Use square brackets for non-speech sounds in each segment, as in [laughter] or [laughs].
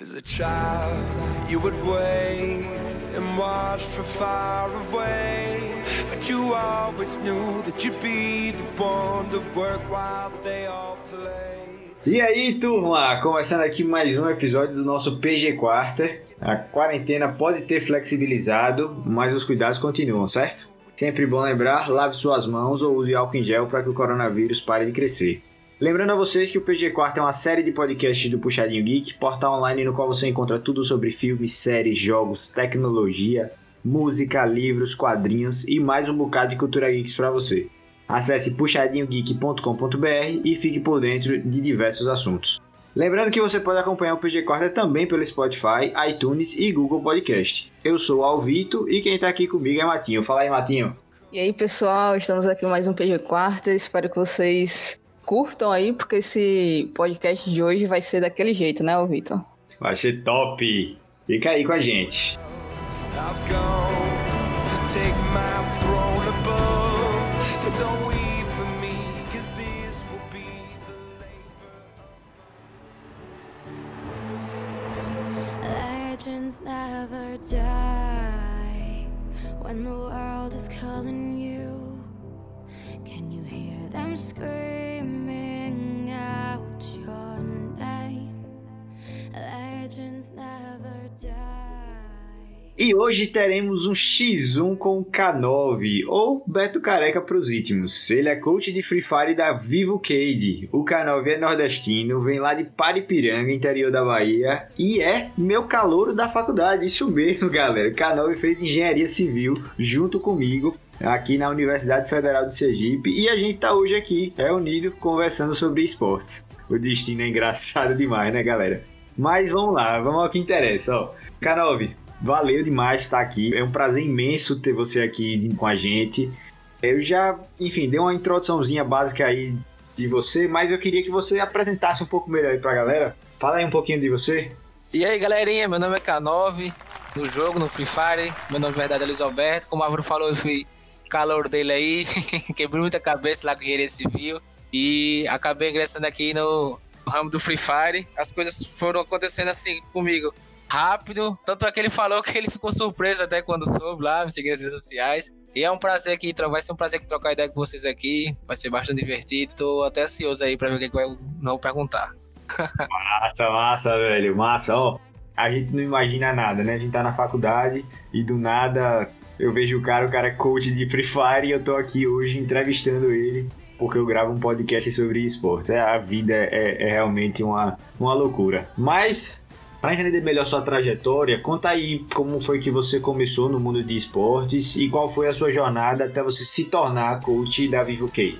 As a child, you would wait and watch from far away. But you always knew that you'd be the one to work while they all play. E aí, turma, começando aqui mais um episódio do nosso PG Quarter. A quarentena pode ter flexibilizado, mas os cuidados continuam, certo? Sempre bom lembrar, lave suas mãos ou use álcool em gel para que o coronavírus pare de crescer. Lembrando a vocês que o PG Quarto é uma série de podcasts do Puxadinho Geek, portal online no qual você encontra tudo sobre filmes, séries, jogos, tecnologia, música, livros, quadrinhos e mais um bocado de cultura geeks para você. Acesse puxadinhogeek.com.br e fique por dentro de diversos assuntos. Lembrando que você pode acompanhar o PG Quarter também pelo Spotify, iTunes e Google Podcast. Eu sou o Alvito e quem está aqui comigo é Matinho. Fala aí, Matinho. E aí, pessoal, estamos aqui mais um PG Quarter. Espero que vocês curtam aí, porque esse podcast de hoje vai ser daquele jeito, né, Vitor? Vai ser top! Fica aí com a gente. I've gone to take my throne above, but don't weep for me, 'cause this will be the labor. Legends never die when the world is calling you. Can you hear them screaming out your name? Legends never die. E hoje teremos um X1 com o K9, ou Beto Careca para os íntimos. Ele é coach de Free Fire da Vivo Cade. O K9 é nordestino, vem lá de Paripiranga, interior da Bahia, e é meu calouro da faculdade. Isso mesmo, galera. O K9 fez engenharia civil junto comigo aqui na Universidade Federal de Sergipe e a gente tá hoje aqui reunido conversando sobre esportes. O destino é engraçado demais, né, galera? Mas vamos lá, vamos ao que interessa, ó. K9, valeu demais estar aqui. É um prazer imenso ter você aqui com a gente. Eu já, enfim, dei uma introduçãozinha básica aí de você, mas eu queria que você apresentasse um pouco melhor aí pra galera. Fala aí um pouquinho de você. E aí galerinha, meu nome é K9, no jogo, no Free Fire, meu nome de verdade é Luiz Alberto, como o Álvaro falou, eu fui calor dele aí, [laughs] quebrei muita cabeça lá com engenharia civil e acabei ingressando aqui no ramo do Free Fire, as coisas foram acontecendo assim comigo rápido, tanto é que ele falou que ele ficou surpreso até quando soube lá, me seguindo nas redes sociais. E é um prazer aqui, vai ser um prazer aqui trocar ideia com vocês aqui, vai ser bastante divertido, tô até ansioso aí pra ver o que, que vai não perguntar. [laughs] Massa, massa, velho, massa. Ó, a gente não imagina nada, né? A gente tá na faculdade e do nada eu vejo o cara, o cara é coach de Free Fire e eu tô aqui hoje entrevistando ele porque eu gravo um podcast sobre esportes. É, a vida é, é realmente uma, uma loucura. Mas, para entender melhor sua trajetória, conta aí como foi que você começou no mundo de esportes e qual foi a sua jornada até você se tornar coach da Vivo K.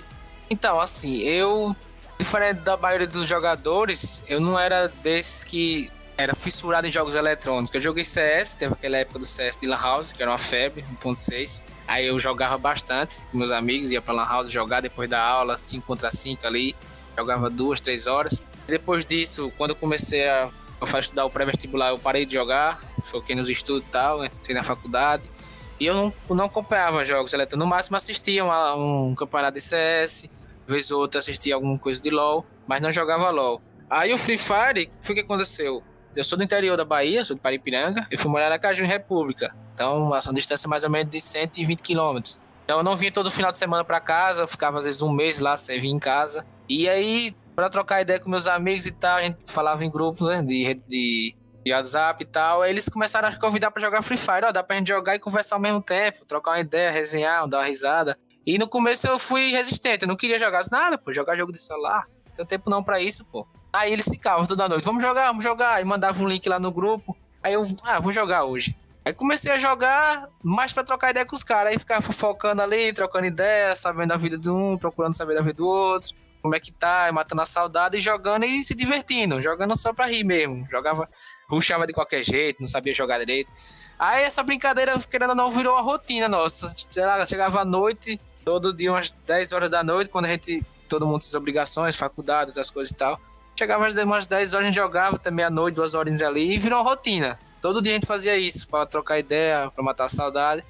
Então, assim, eu, diferente da maioria dos jogadores, eu não era desses que era fissurado em jogos eletrônicos. Eu joguei CS, teve aquela época do CS de Lan House, que era uma febre, 1.6. Aí eu jogava bastante com meus amigos, ia pra Lan House jogar depois da aula, 5 contra 5 ali. Jogava duas, três horas. Depois disso, quando eu comecei a, a estudar o pré-vestibular, eu parei de jogar, foquei nos estudos e tal, entrei na faculdade. E eu não, não acompanhava jogos eletrônicos, no máximo assistia uma- um campeonato de CS, vez ou outra assistia alguma coisa de LoL, mas não jogava LoL. Aí o Free Fire, o que aconteceu? Eu sou do interior da Bahia, sou de Paripiranga, eu fui morar na Caju, em República. Então, essa distância mais ou menos de 120 quilômetros. Então, eu não vinha todo final de semana pra casa, eu ficava às vezes um mês lá sem vir em casa. E aí, pra trocar ideia com meus amigos e tal, a gente falava em grupo né, de, de, de WhatsApp e tal. Aí eles começaram a convidar pra jogar Free Fire. Ó, dá pra gente jogar e conversar ao mesmo tempo, trocar uma ideia, resenhar, dar uma risada. E no começo eu fui resistente, eu não queria jogar nada, pô, jogar jogo de celular. Não tem tempo não pra isso, pô. Aí eles ficavam toda noite, vamos jogar, vamos jogar. E mandavam um link lá no grupo. Aí eu, ah, vou jogar hoje. Aí comecei a jogar mais pra trocar ideia com os caras. Aí ficava fofocando ali, trocando ideia, sabendo da vida de um, procurando saber da vida do outro. Como é que tá, matando a saudade e jogando e se divertindo. Jogando só pra rir mesmo. Jogava, ruxava de qualquer jeito, não sabia jogar direito. Aí essa brincadeira, querendo ou não, virou uma rotina nossa. Sei lá, chegava à noite, todo dia umas 10 horas da noite, quando a gente, todo mundo tem obrigações, faculdade, outras coisas e tal. Chegava às umas 10 horas, a gente jogava até meia-noite, duas horinhas ali, e virou uma rotina. Todo dia a gente fazia isso, pra trocar ideia, pra matar a saudade.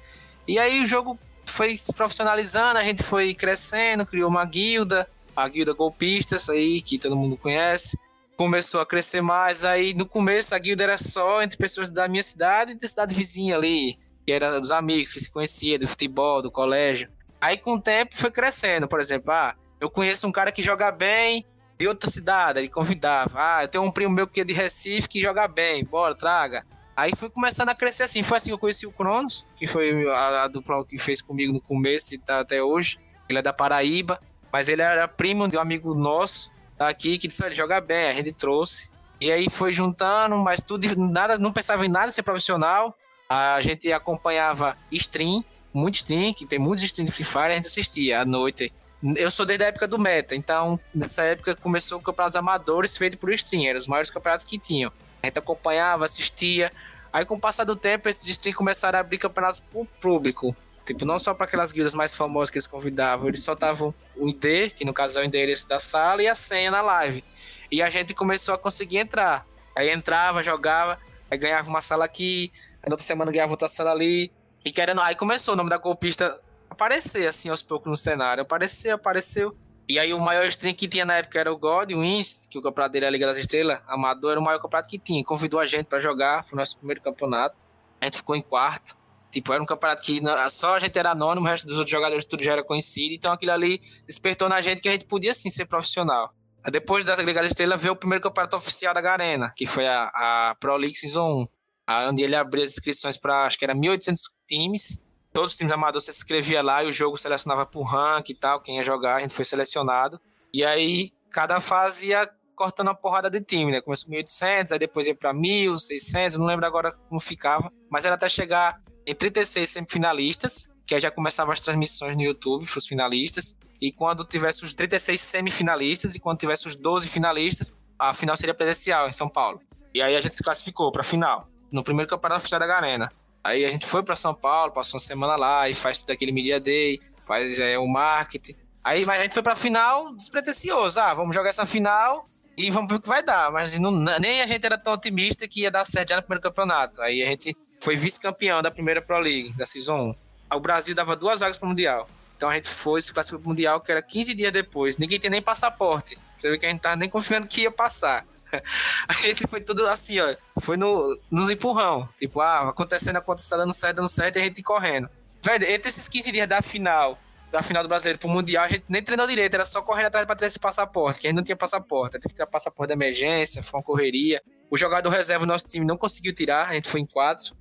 E aí o jogo foi se profissionalizando, a gente foi crescendo, criou uma guilda, a guilda Golpistas aí, que todo mundo conhece. começou a crescer mais. Aí no começo a guilda era só entre pessoas da minha cidade e da cidade vizinha ali, que era dos amigos que se conhecia do futebol, do colégio. Aí com o tempo foi crescendo, por exemplo, ah, eu conheço um cara que joga bem de outra cidade, ele convidava. Ah, eu tenho um primo meu que é de Recife que joga bem, bora, traga. Aí foi começando a crescer assim. Foi assim que eu conheci o Cronos, que foi a, a dupla que fez comigo no começo e tá até hoje. Ele é da Paraíba, mas ele era primo de um amigo nosso daqui que disse: ele joga bem, a gente trouxe. E aí foi juntando, mas tudo, nada, não pensava em nada ser profissional. A gente acompanhava stream, muito stream, que tem muitos stream de Free Fire, a gente assistia à noite. Eu sou desde a época do Meta, então nessa época começou o campeonatos amadores feito por stream, eram os maiores campeonatos que tinham. A gente acompanhava, assistia. Aí com o passar do tempo, esses stream começaram a abrir campeonatos pro público. Tipo, não só para aquelas guildas mais famosas que eles convidavam, eles soltavam o ID, que no caso é o endereço da sala, e a senha na live. E a gente começou a conseguir entrar. Aí entrava, jogava, aí ganhava uma sala aqui, aí na outra semana ganhava outra sala ali. E querendo, aí começou o nome da golpista aparecer assim aos poucos no cenário. Apareceu, apareceu. E aí o maior stream que tinha na época era o God Wins, que o campeonato dele é a Liga das Estrelas, amador, era o maior campeonato que tinha. Convidou a gente para jogar, foi o nosso primeiro campeonato. A gente ficou em quarto. Tipo, era um campeonato que só a gente era anônimo, o resto dos outros jogadores tudo já era conhecido. Então aquilo ali despertou na gente que a gente podia sim ser profissional. Depois da Liga das Estrelas veio o primeiro campeonato oficial da Garena, que foi a, a Pro League Season 1. Onde ele abriu as inscrições para, acho que era 1.800 times todos os times amadores se inscrevia lá e o jogo selecionava por rank e tal, quem ia jogar, a gente foi selecionado. E aí, cada fase ia cortando uma porrada de time, né? Começou 1.800, aí depois ia para 1.600, não lembro agora como ficava, mas era até chegar em 36 semifinalistas, que aí já começavam as transmissões no YouTube para os finalistas. E quando tivesse os 36 semifinalistas e quando tivesse os 12 finalistas, a final seria presencial em São Paulo. E aí a gente se classificou para a final, no primeiro campeonato oficial da Garena. Aí a gente foi para São Paulo, passou uma semana lá e faz tudo aquele Media Day, faz é, o marketing. Aí a gente foi pra final despretensioso. Ah, vamos jogar essa final e vamos ver o que vai dar. Mas não, nem a gente era tão otimista que ia dar certo já no primeiro campeonato. Aí a gente foi vice-campeão da primeira Pro League, da Season 1. O Brasil dava duas vagas pro Mundial. Então a gente foi, se classificou pro Mundial, que era 15 dias depois. Ninguém tinha nem passaporte. Você vê que a gente tava nem confiando que ia passar. [laughs] a gente foi tudo assim, ó. Foi no, nos empurrão. Tipo, ah, acontecendo, acontecendo, tá dando certo, dando certo, e a gente correndo. Velho, entre esses 15 dias da final, da final do brasileiro pro Mundial, a gente nem treinou direito, era só correndo atrás pra ter esse passaporte, que a gente não tinha passaporte. Teve que tirar passaporte de emergência, foi uma correria. O jogador reserva do nosso time não conseguiu tirar, a gente foi em quatro.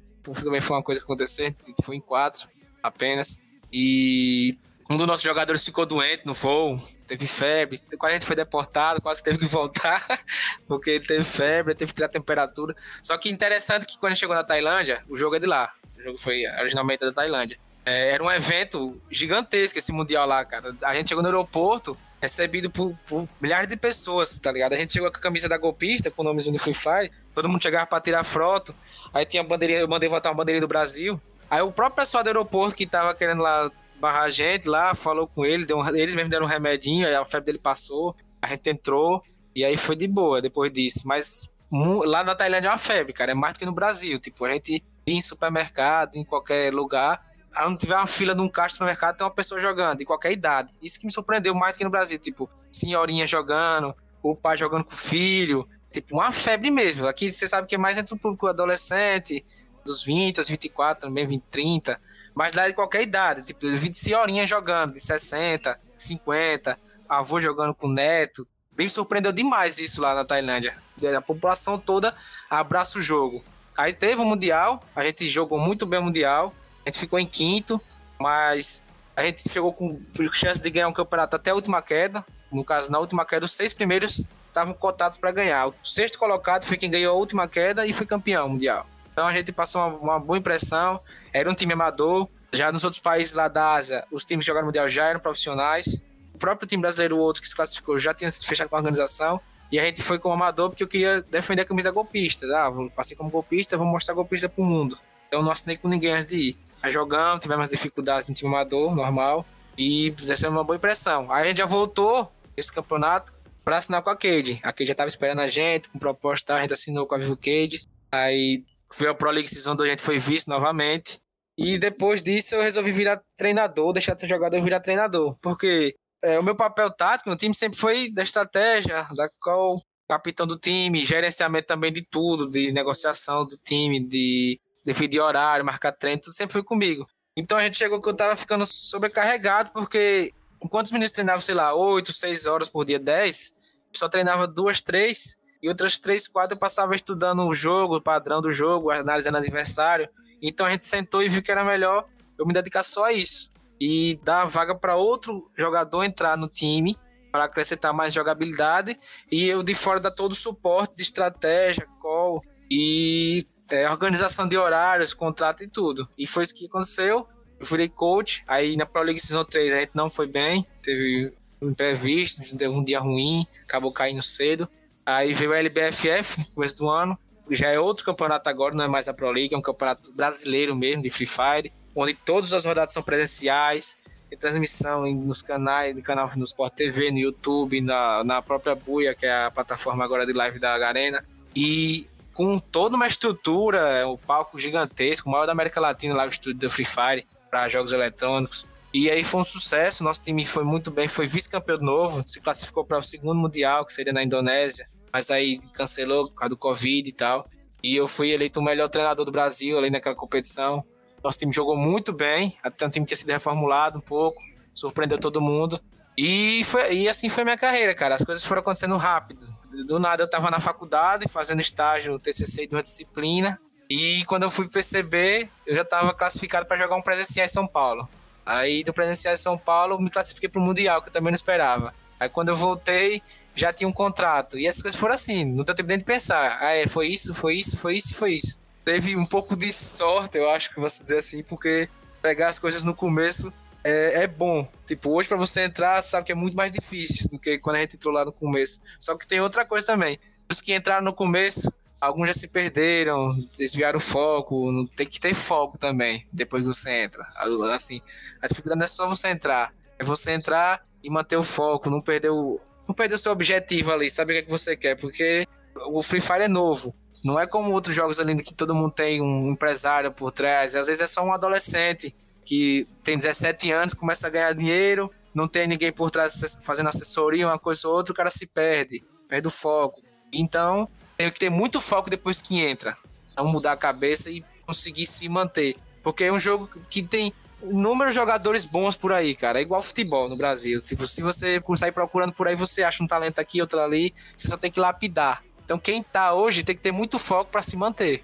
Também foi uma coisa que aconteceu, a gente foi em quatro apenas. E um dos nossos jogadores ficou doente no voo, teve febre. Quando a gente foi deportado, quase teve que voltar, [laughs] porque ele teve febre, teve que tirar temperatura. Só que interessante que quando a chegou na Tailândia, o jogo é de lá. O jogo foi originalmente da Tailândia. É, era um evento gigantesco esse Mundial lá, cara. A gente chegou no aeroporto, recebido por, por, milhares de pessoas, tá ligado? A gente chegou com a camisa da golpista, com o nomezinho do Free Fire, todo mundo chegava pra tirar foto, aí tinha bandeirinha, eu mandei botar uma bandeirinha do Brasil, aí o próprio pessoal do aeroporto que tava querendo lá barrar a gente lá, falou com ele, deu um, eles mesmos deram um remedinho, aí a febre dele passou, a gente entrou, e aí foi de boa depois disso. Mas lá na Tailândia é uma febre, cara, é mais do que no Brasil. Tipo, a gente ir em supermercado, em qualquer lugar, onde tiver uma fila de um caixa de supermercado, tem uma pessoa jogando, de qualquer idade. Isso que me surpreendeu mais do que no Brasil, tipo, senhorinha jogando, o pai jogando com o filho, tipo, uma febre mesmo. Aqui você sabe que é mais entre o público adolescente, dos 20 aos 24, também 20, 30, mas lá de qualquer idade, tipo, eu vi de senhorinha jogando, de 60, 50, avô jogando com neto. Bem surpreendeu demais isso lá na Tailândia. A população toda abraça o jogo. Aí teve o Mundial, a gente jogou muito bem o Mundial, a gente ficou em quinto, mas a gente chegou com chance de ganhar um campeonato até a última queda. No caso, na última queda, os seis primeiros estavam cotados para ganhar. O sexto colocado foi quem ganhou a última queda e foi campeão mundial. Então a gente passou uma, uma, boa impressão. Era um time amador. Já nos outros países lá da Ásia, os times que jogaram no Mundial já eram profissionais. O próprio time brasileiro, o outro que se classificou, já tinha fechado com a organização. E a gente foi como amador porque eu queria defender a camisa golpista. Ah, passei como golpista, vou mostrar golpista pro mundo. Então não assinei com ninguém antes de ir. Aí jogamos, tivemos dificuldades no time amador, normal. E fizemos uma boa impressão. Aí a gente já voltou esse campeonato para assinar com a Cade. A Cade já estava esperando a gente, com proposta, a gente assinou com a Vivo Cade. Aí foi a Pro League Season 2, a gente foi vice novamente. E depois disso eu resolvi virar treinador, deixar de ser jogador e virar treinador. Porque é, o meu papel tático no time sempre foi da estratégia, da qual capitão do time, gerenciamento também de tudo, de negociação do time, de definir horário, marcar treino, tudo sempre foi comigo. Então a gente chegou que eu tava ficando sobrecarregado, porque enquanto os meninos treinavam, sei lá, 8, 6 horas por dia, 10, só treinava duas, três, e outras três, quatro eu passava estudando o jogo, o padrão do jogo, analisando adversário. Então a gente sentou e viu que era melhor eu me dedicar só a isso. E dar vaga para outro jogador entrar no time para acrescentar mais jogabilidade e eu de fora dar todo o suporte de estratégia, call e é, organização de horários, contrato e tudo. E foi isso que aconteceu. Eu fui coach, aí na Pro League Season 3 a gente não foi bem, teve um imprevisto, teve um dia ruim, acabou caindo cedo. Aí veio a LBFF no começo do ano, já é outro campeonato agora, não é mais a Pro League, é um campeonato brasileiro mesmo, de Free Fire, onde todas as rodadas são presenciais, tem transmissão nos canais, no canal no Sport TV, no YouTube, na, na própria Buia, que é a plataforma agora de live da Arena. E com toda uma estrutura, o um palco gigantesco, o maior da América Latina, lá o estúdio do Free Fire, para jogos eletrônicos. E aí foi um sucesso, nosso time foi muito bem, foi vice-campeão novo, se classificou para o segundo mundial, que seria na Indonésia, mas aí cancelou por causa do Covid e tal. E eu fui eleito o melhor treinador do Brasil ali naquela competição. Nosso time jogou muito bem, até o time tinha sido reformulado um pouco, surpreendeu todo mundo. E, foi, e assim foi minha carreira, cara. As coisas foram acontecendo rápido. Do nada eu tava na faculdade, fazendo estágio TCC de uma disciplina. E quando eu fui perceber, eu já tava classificado para jogar um presencial em São Paulo. Aí do presencial em São Paulo, me classifiquei pro Mundial, que eu também não esperava. Aí quando eu voltei, já tinha um contrato. E as coisas foram assim, não deu tempo nem de pensar. Ah, é, foi isso, foi isso, foi isso e foi isso teve um pouco de sorte, eu acho que você dizer assim, porque pegar as coisas no começo é, é bom. Tipo, hoje para você entrar, sabe que é muito mais difícil do que quando a gente entrou lá no começo. Só que tem outra coisa também. Os que entraram no começo, alguns já se perderam, desviaram o foco. Tem que ter foco também depois que você entra. Assim, a dificuldade não é só você entrar, é você entrar e manter o foco, não perder o, não perder seu objetivo ali, saber o que, é que você quer, porque o Free Fire é novo. Não é como outros jogos ali que todo mundo tem um empresário por trás. Às vezes é só um adolescente que tem 17 anos, começa a ganhar dinheiro, não tem ninguém por trás fazendo assessoria, uma coisa ou outra, o cara se perde, perde o foco. Então, tem que ter muito foco depois que entra. Não mudar a cabeça e conseguir se manter. Porque é um jogo que tem inúmeros jogadores bons por aí, cara. É igual futebol no Brasil. Tipo, se você sair procurando por aí, você acha um talento aqui, outro ali, você só tem que lapidar. Então quem tá hoje tem que ter muito foco para se manter.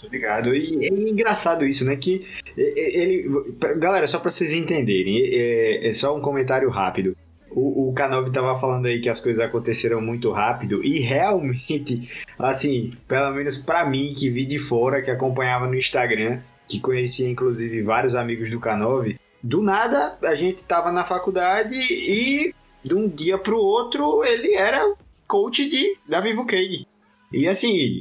Tô ligado. E é engraçado isso, né? Que ele. Galera, só pra vocês entenderem, é, só um comentário rápido. O, o K9 tava falando aí que as coisas aconteceram muito rápido e realmente, [laughs] assim, pelo menos para mim que vi de fora, que acompanhava no Instagram, que conhecia inclusive vários amigos do K9, do nada a gente tava na faculdade e de um dia pro outro ele era coach de, da Vivo Cade. E assim,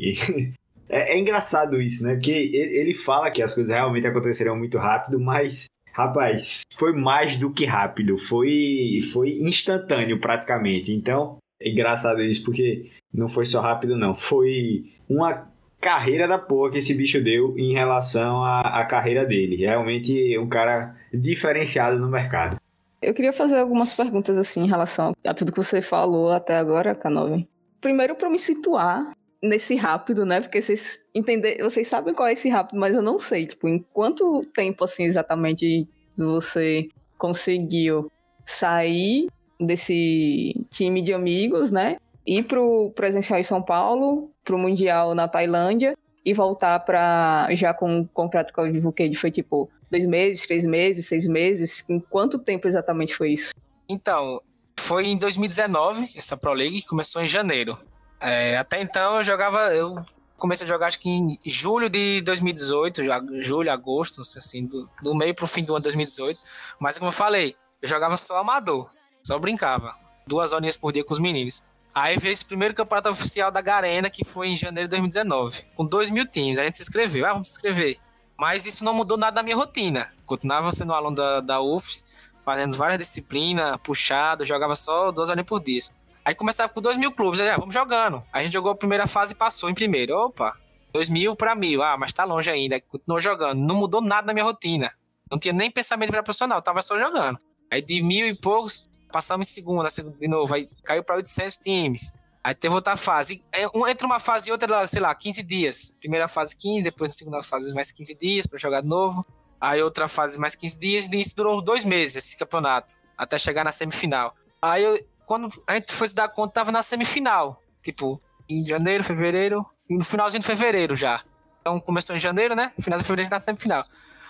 [laughs] é, é, engraçado isso, né? Porque ele, ele fala que as coisas realmente aconteceram muito rápido, mas, rapaz, foi mais do que rápido, foi, foi instantâneo praticamente. Então, é engraçado isso, porque não foi só rápido, não. Foi uma carreira da porra que esse bicho deu em relação à, carreira dele. Realmente um cara diferenciado no mercado. Eu queria fazer algumas perguntas assim em relação a tudo que você falou até agora, K9. Primeiro para me situar nesse rápido, né? Porque vocês entender, vocês sabem qual é esse rápido, mas eu não sei, tipo, em quanto tempo assim exatamente você conseguiu sair desse time de amigos, né? Ir pro presencial em São Paulo, pro mundial na Tailândia e voltar para já com o contrato com a Vivo Cade foi tipo dois meses, três meses, seis meses? Em quanto tempo exatamente foi isso? Então, foi em 2019, essa Pro League começou em janeiro. É, até então eu jogava, eu comecei a jogar acho que em julho de 2018, julho, agosto, assim, do, do meio pro fim do ano de 2018. Mas como eu falei, eu jogava só amador, só brincava. Duas horinhas por dia com os meninos. Aí veio esse primeiro campeonato oficial da Garena, que foi em janeiro de 2019, com dois mil times. A gente se inscreveu, ah, vamos se inscrever. Mas isso não mudou nada na minha rotina. Continuava sendo aluno da, da UFS, fazendo várias disciplinas, puxado, jogava só duas horas por dia. Aí começava com dois mil clubes, aí, ah, vamos jogando. A gente jogou a primeira fase e passou em primeiro. Opa, dois mil para mil, ah, mas tá longe ainda. Continuou jogando. Não mudou nada na minha rotina. Não tinha nem pensamento para profissional, tava só jogando. Aí de mil e poucos, passamos em segunda, de novo, aí caiu para 800 times. Aí teve outra fase. É, entre uma fase e outra, sei lá, 15 dias. Primeira fase 15, depois segunda fase mais 15 dias para jogar de novo. Aí outra fase mais 15 dias, e isso durou dois meses esse campeonato, até chegar na semifinal. Aí eu, quando a gente foi se dar conta, tava na semifinal. Tipo, em janeiro, fevereiro, no finalzinho de fevereiro já. Então começou em janeiro, né? Final de fevereiro a gente tá na semifinal.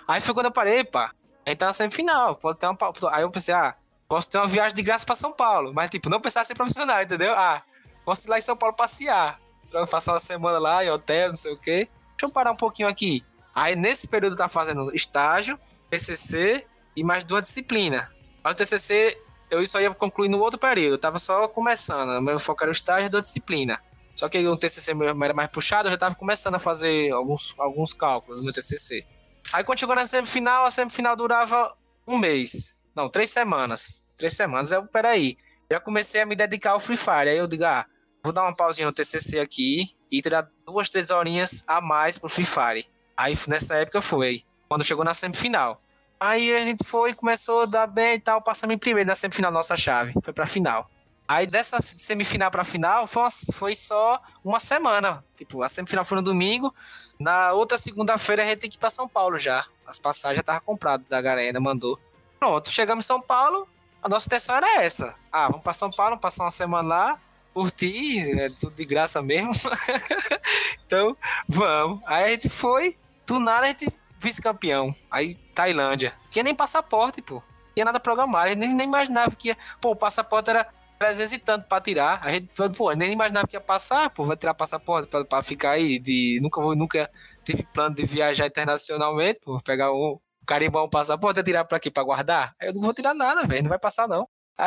Aí foi quando eu parei, pá. A gente tá na semifinal. Pode ter uma... Aí eu pensei, ah, posso ter uma viagem de graça pra São Paulo. Mas, tipo, não pensar em ser profissional, entendeu? Ah, posso ir lá em São Paulo passear. Passar uma semana lá em hotel, não sei o quê. Deixa eu parar um pouquinho aqui. Aí, nesse período, tá fazendo estágio, TCC e mais duas disciplinas. Mas o TCC, eu só ia concluir no outro período. Eu tava só começando. Meu foco era o estágio e duas disciplinas. Só que o TCC era mais puxado, eu já tava começando a fazer alguns, alguns cálculos no TCC. Aí, quando chegou na semifinal, a semifinal durava um mês. Não, três semanas. Três semanas. Eu, peraí já comecei a me dedicar ao Free Fire. Aí eu digo, ah, vou dar uma pausinha no TCC aqui e tirar duas, três horinhas a mais pro Free Fire. Aí nessa época foi, quando chegou na semifinal. Aí a gente foi, começou a dar bem e tal, passamos em primeiro na semifinal nossa chave, foi pra final. Aí dessa semifinal pra final foi, uma, foi só uma semana. Tipo, a semifinal foi no domingo. Na outra segunda-feira a gente tem que ir pra São Paulo já. As passagens já estavam compradas da Garena, mandou. Pronto, chegamos em São Paulo, a nossa intenção era essa. Ah, vamos para São Paulo, passar uma semana lá, curtir, é tudo de graça mesmo. [laughs] então, vamos. Aí a gente foi, do nada a gente vice-campeão. Aí, Tailândia. Tinha nem passaporte, pô. Tinha nada programado. A gente nem, nem imaginava que ia. Pô, o passaporte era 300 e tanto pra tirar. A gente, pô, nem imaginava que ia passar, pô, vai tirar passaporte pra, pra ficar aí de. Nunca, nunca tive plano de viajar internacionalmente, pô, pegar um, carimbar um passaporte, tirar pra quê? Pra guardar? Aí eu não vou tirar nada, velho, não vai passar não. [laughs]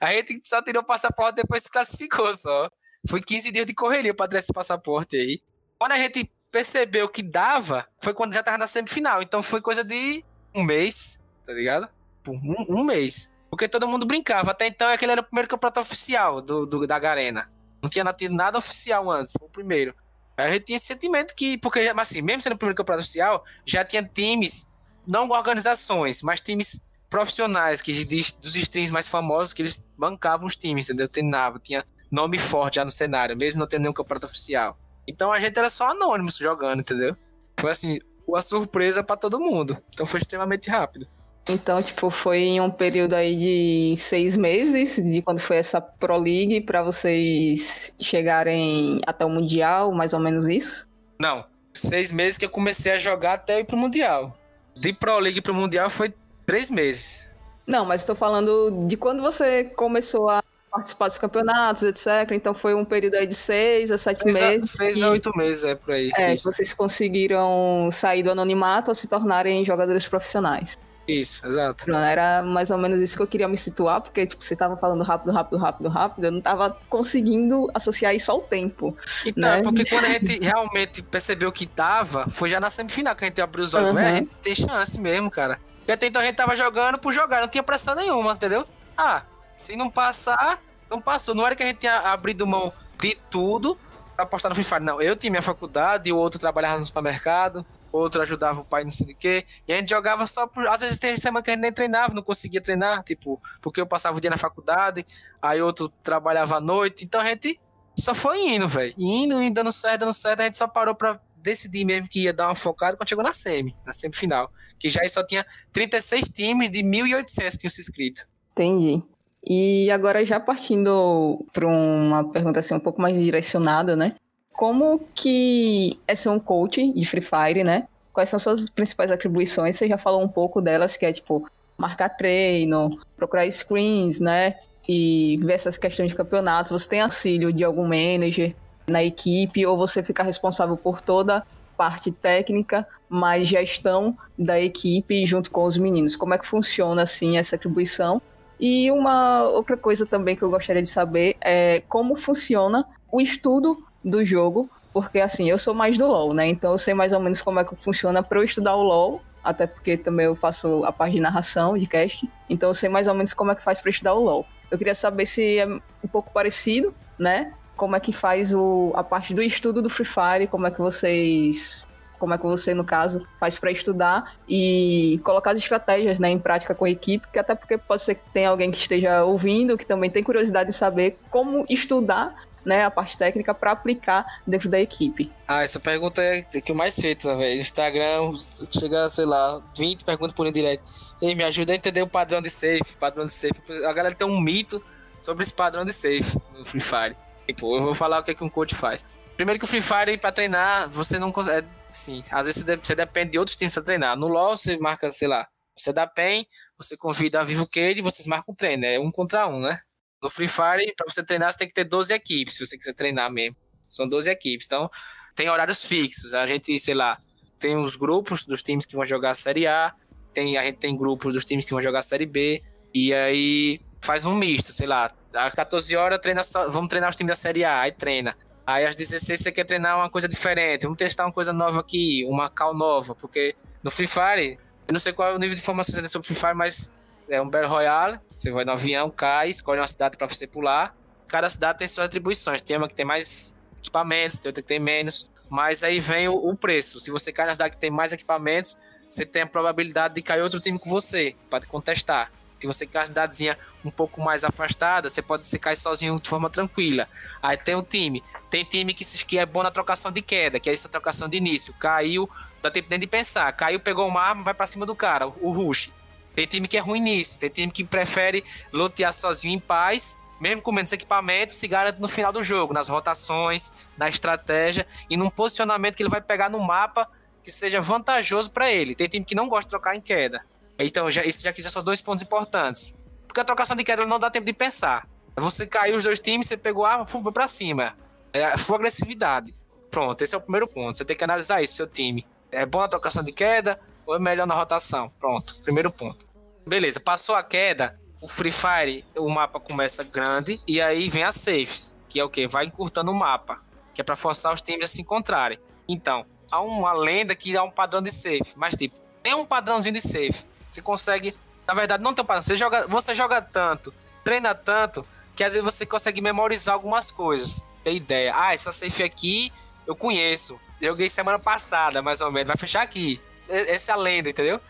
Aí a gente só tirou o passaporte depois se classificou só. Foi 15 dias de correria pra tirar esse passaporte aí. Quando a gente percebeu que dava, foi quando já tava na semifinal. Então foi coisa de um mês, tá ligado? Um, um mês. Porque todo mundo brincava. Até então aquele era o primeiro campeonato oficial do, do da Garena. Não tinha tido nada oficial antes, foi o primeiro. Aí a gente tinha esse sentimento que, porque assim, mesmo sendo o primeiro campeonato oficial, já tinha times não organizações, mas times profissionais, que dos streams mais famosos, que eles bancavam os times, entendeu? Treinava, tinha nome forte já no cenário, mesmo não tendo nenhum campeonato oficial. Então a gente era só anônimos jogando, entendeu? Foi assim, uma surpresa para todo mundo. Então foi extremamente rápido. Então, tipo, foi em um período aí de seis meses, de quando foi essa Pro League, para vocês chegarem até o Mundial, mais ou menos isso? Não, seis meses que eu comecei a jogar até ir pro Mundial de Pro League pro Mundial foi três meses. Não, mas estou falando de quando você começou a participar dos campeonatos, etc. Então foi um período aí de seis a sete seis meses. A, seis a oito meses, é por aí. É, vocês conseguiram sair do anonimato ou se tornarem jogadores profissionais. Isso, exato. Era mais ou menos isso que eu queria me situar, porque tipo, você estava falando rápido, rápido, rápido, rápido, eu não estava conseguindo associar isso ao tempo. Então, né? porque quando a [laughs] gente realmente percebeu que tava, foi já na semifinal que a gente abriu os olhos. Uhum. É, a gente tem chance mesmo, cara. E até então a gente tava jogando por jogar, não tinha pressão nenhuma, entendeu? Ah, se não passar, não passou. Não era que a gente tinha abrido mão de tudo pra apostar no Free Fire. Não, eu tinha minha faculdade, o outro trabalhava no supermercado, outro ajudava o pai não sei de quê. E a gente jogava só por. Às vezes tem semana que a gente nem treinava, não conseguia treinar, tipo, porque eu passava o dia na faculdade, aí outro trabalhava à noite. Então a gente só foi indo, velho. Indo e dando certo, dando certo, a gente só parou pra decidir mesmo que ia dar uma focada quando chegou na semi, na semifinal. Que já só tinha 36 times de 1.800 que tinham se inscrito. Entendi. E agora já partindo para uma pergunta assim um pouco mais direcionada, né? Como que é ser um coach de Free Fire, né? Quais são suas principais atribuições? Você já falou um pouco delas, que é tipo marcar treino, procurar screens, né? E ver essas questões de campeonatos. Você tem auxílio de algum manager na equipe ou você fica responsável por toda parte técnica, mas gestão da equipe junto com os meninos. Como é que funciona assim essa atribuição? E uma outra coisa também que eu gostaria de saber é como funciona o estudo do jogo, porque assim, eu sou mais do LoL, né? Então eu sei mais ou menos como é que funciona para eu estudar o LoL, até porque também eu faço a parte de narração, de cast, então eu sei mais ou menos como é que faz para estudar o LoL. Eu queria saber se é um pouco parecido, né? Como é que faz o, a parte do estudo do Free Fire, como é que vocês como é que você, no caso, faz para estudar e colocar as estratégias né, em prática com a equipe, que até porque pode ser que tenha alguém que esteja ouvindo, que também tem curiosidade de saber como estudar né, a parte técnica para aplicar dentro da equipe? Ah, essa pergunta é que eu mais feito, velho. Instagram chega, sei lá, 20 perguntas por indireto. Ei, me ajuda a entender o padrão de safe, padrão de safe. A galera tem um mito sobre esse padrão de safe no Free Fire. Tipo, eu vou falar o que, é que um coach faz. Primeiro que o Free Fire, pra treinar, você não consegue. É, sim, às vezes você depende de outros times pra treinar. No LoL, você marca, sei lá, você dá PEN, você convida a Vivo Cade e vocês marcam um treino. É um contra um, né? No Free Fire, para você treinar, você tem que ter 12 equipes, se você quiser treinar mesmo. São 12 equipes. Então, tem horários fixos. A gente, sei lá, tem os grupos dos times que vão jogar a Série A, tem, a gente tem grupos dos times que vão jogar a Série B, e aí faz um misto, sei lá. Às 14 horas, treina só, vamos treinar os times da Série A, aí treina. Aí às 16 você quer treinar uma coisa diferente, vamos testar uma coisa nova aqui, uma cal nova, porque no Free Fire, eu não sei qual é o nível de informação sobre Free Fire, mas é um Battle Royale, você vai no avião, cai, escolhe uma cidade para você pular. Cada cidade tem suas atribuições, tem uma que tem mais equipamentos, tem outra que tem menos. Mas aí vem o, o preço. Se você cai na cidade que tem mais equipamentos, você tem a probabilidade de cair outro time com você, para contestar. Se você quer uma cidadezinha um pouco mais afastada, você pode se cair sozinho de forma tranquila. Aí tem o time. Tem time que, que é bom na trocação de queda, que é essa trocação de início. Caiu, dá tempo nem de pensar. Caiu, pegou uma arma, vai para cima do cara, o rush. Tem time que é ruim nisso, tem time que prefere lotear sozinho em paz, mesmo com menos equipamento, se garante no final do jogo, nas rotações, na estratégia e num posicionamento que ele vai pegar no mapa que seja vantajoso para ele. Tem time que não gosta de trocar em queda. Então, já, isso já aqui já são dois pontos importantes. Porque a trocação de queda não dá tempo de pensar. Você caiu os dois times, você pegou a arma, foi pra cima. É, foi agressividade. Pronto, esse é o primeiro ponto. Você tem que analisar isso, seu time. É bom a trocação de queda ou é melhor na rotação? Pronto, primeiro ponto. Beleza, passou a queda, o Free Fire, o mapa começa grande e aí vem as safes, que é o que? Vai encurtando o mapa, que é para forçar os times a se encontrarem. Então, há uma lenda que dá um padrão de safe, mas tipo, tem um padrãozinho de safe. Você consegue, na verdade, não tem um padrão. Você joga, você joga tanto, treina tanto, que às vezes você consegue memorizar algumas coisas. Tem ideia. Ah, essa safe aqui eu conheço. Joguei semana passada, mais ou menos. Vai fechar aqui. Essa é a lenda, entendeu?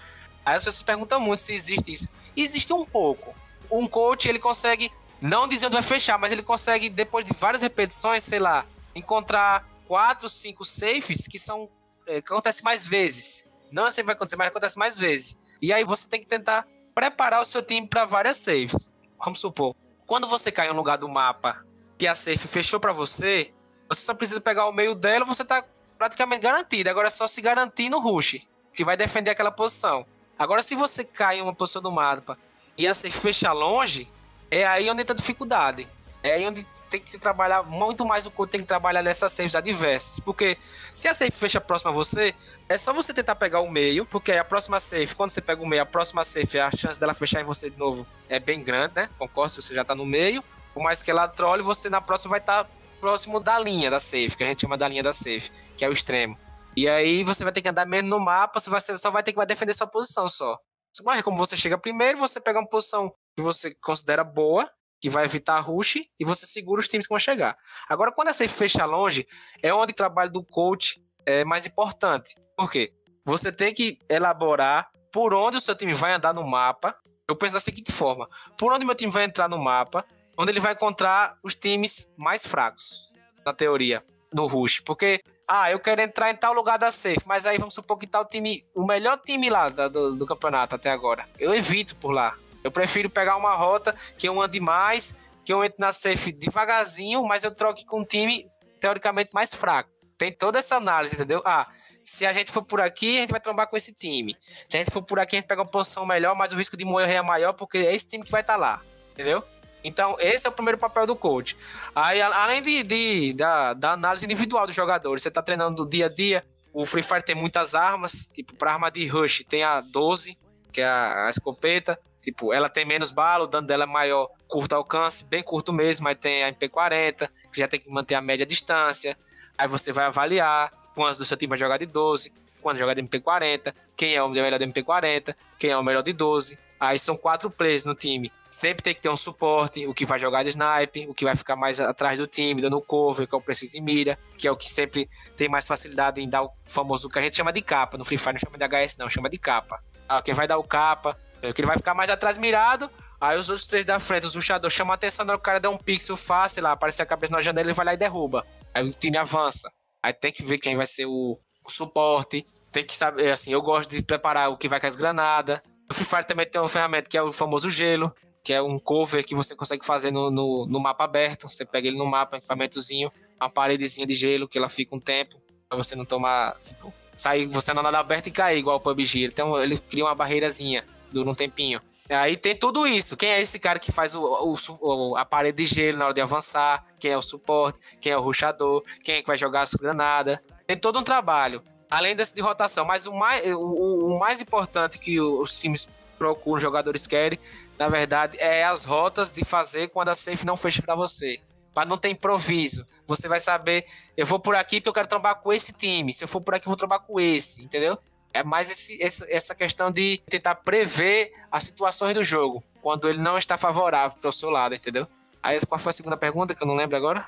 Aí as pessoas perguntam muito se existe isso. Existe um pouco. Um coach, ele consegue, não dizer onde vai fechar, mas ele consegue, depois de várias repetições, sei lá, encontrar quatro, cinco safes que são. É, acontece mais vezes. Não sempre vai acontecer, mas acontece mais vezes. E aí você tem que tentar preparar o seu time para várias saves. Vamos supor, quando você cai em um lugar do mapa que a safe fechou para você, você só precisa pegar o meio dela, você tá praticamente garantido. Agora é só se garantir no rush, vai defender aquela posição. Agora, se você cai em uma posição do mapa e a safe fecha longe, é aí onde entra a dificuldade. É aí onde tem que trabalhar muito mais o code tem que trabalhar nessas safes adversas. Porque se a safe fecha próxima a você, é só você tentar pegar o meio, porque a próxima safe, quando você pega o meio, a próxima safe, a chance dela fechar em você de novo é bem grande, né? Concordo, se você já tá no meio. Por mais que ela trole, você na próxima vai estar tá próximo da linha da safe, que a gente chama da linha da safe, que é o extremo. E aí você vai ter que andar mesmo no mapa, você vai, só vai ter que vai defender sua posição só. Mas como você chega primeiro, você pega uma posição que você considera boa, que vai evitar rush, e você segura os times que vão chegar. Agora, quando safe fecha longe, é onde o trabalho do coach é mais importante. Por quê? Você tem que elaborar por onde o seu time vai andar no mapa. Eu penso da seguinte forma: por onde meu time vai entrar no mapa, onde ele vai encontrar os times mais fracos, na teoria, no rush. Porque ah, eu quero entrar em tal lugar da safe, mas aí vamos supor que tal time, o melhor time lá do, do campeonato até agora. Eu evito por lá. Eu prefiro pegar uma rota que eu ande mais, que eu entre na safe devagarzinho, mas eu troque com um time teoricamente mais fraco. Tem toda essa análise, entendeu? Ah, se a gente for por aqui, a gente vai trombar com esse time. Se a gente for por aqui, a gente pega uma posição melhor, mas o risco de morrer é maior porque é esse time que vai estar tá lá. Entendeu? Então, esse é o primeiro papel do coach. Aí, além de, de da, da, análise individual dos jogadores, você está treinando do dia a dia. O Free Fire tem muitas armas, tipo, para arma de rush tem a 12, que é a, a, escopeta. Tipo, ela tem menos bala, o dano dela é maior, curto alcance, bem curto mesmo, mas tem a MP40, que já tem que manter a média distância. Aí você vai avaliar quantos do seu time vai jogar de 12, quantos jogar de MP40, quem é o melhor de MP40, quem é o melhor de 12. Aí são quatro players no time sempre tem que ter um suporte, o que vai jogar de snipe, o que vai ficar mais atrás do time, dando cover, que é o preciso e mira, que é o que sempre tem mais facilidade em dar o famoso que a gente chama de capa. No Free Fire não chama de HS, não, chama de capa. Ah, quem vai dar o capa, é que ele vai ficar mais atrás mirado, Aí os outros três da frente, os ruxadores, chamam a atenção na hora o cara dá um pixel fácil lá, aparece a cabeça na janela, ele vai lá e derruba. Aí o time avança. Aí tem que ver quem vai ser o, o suporte. Tem que saber, assim, eu gosto de preparar o que vai com as granadas. O Free Fire também tem uma ferramenta que é o famoso gelo, que é um cover que você consegue fazer no, no, no mapa aberto. Você pega ele no mapa, um equipamentozinho, uma paredezinha de gelo que ela fica um tempo, pra você não tomar, tipo, sair, você não andar aberto e cair igual o PUBG. Então ele cria uma barreirazinha, dura um tempinho. Aí tem tudo isso. Quem é esse cara que faz o, o, a parede de gelo na hora de avançar? Quem é o suporte? Quem é o ruxador? Quem é que vai jogar as granadas? Tem todo um trabalho. Além desse de rotação. Mas o mais, o, o mais importante que os times procuram, os jogadores querem, na verdade, é as rotas de fazer quando a safe não fecha para você. Para não ter improviso. Você vai saber, eu vou por aqui porque eu quero trombar com esse time. Se eu for por aqui, eu vou trombar com esse, entendeu? É mais esse, essa questão de tentar prever as situações do jogo, quando ele não está favorável para o seu lado, entendeu? Aí qual foi a segunda pergunta que eu não lembro agora?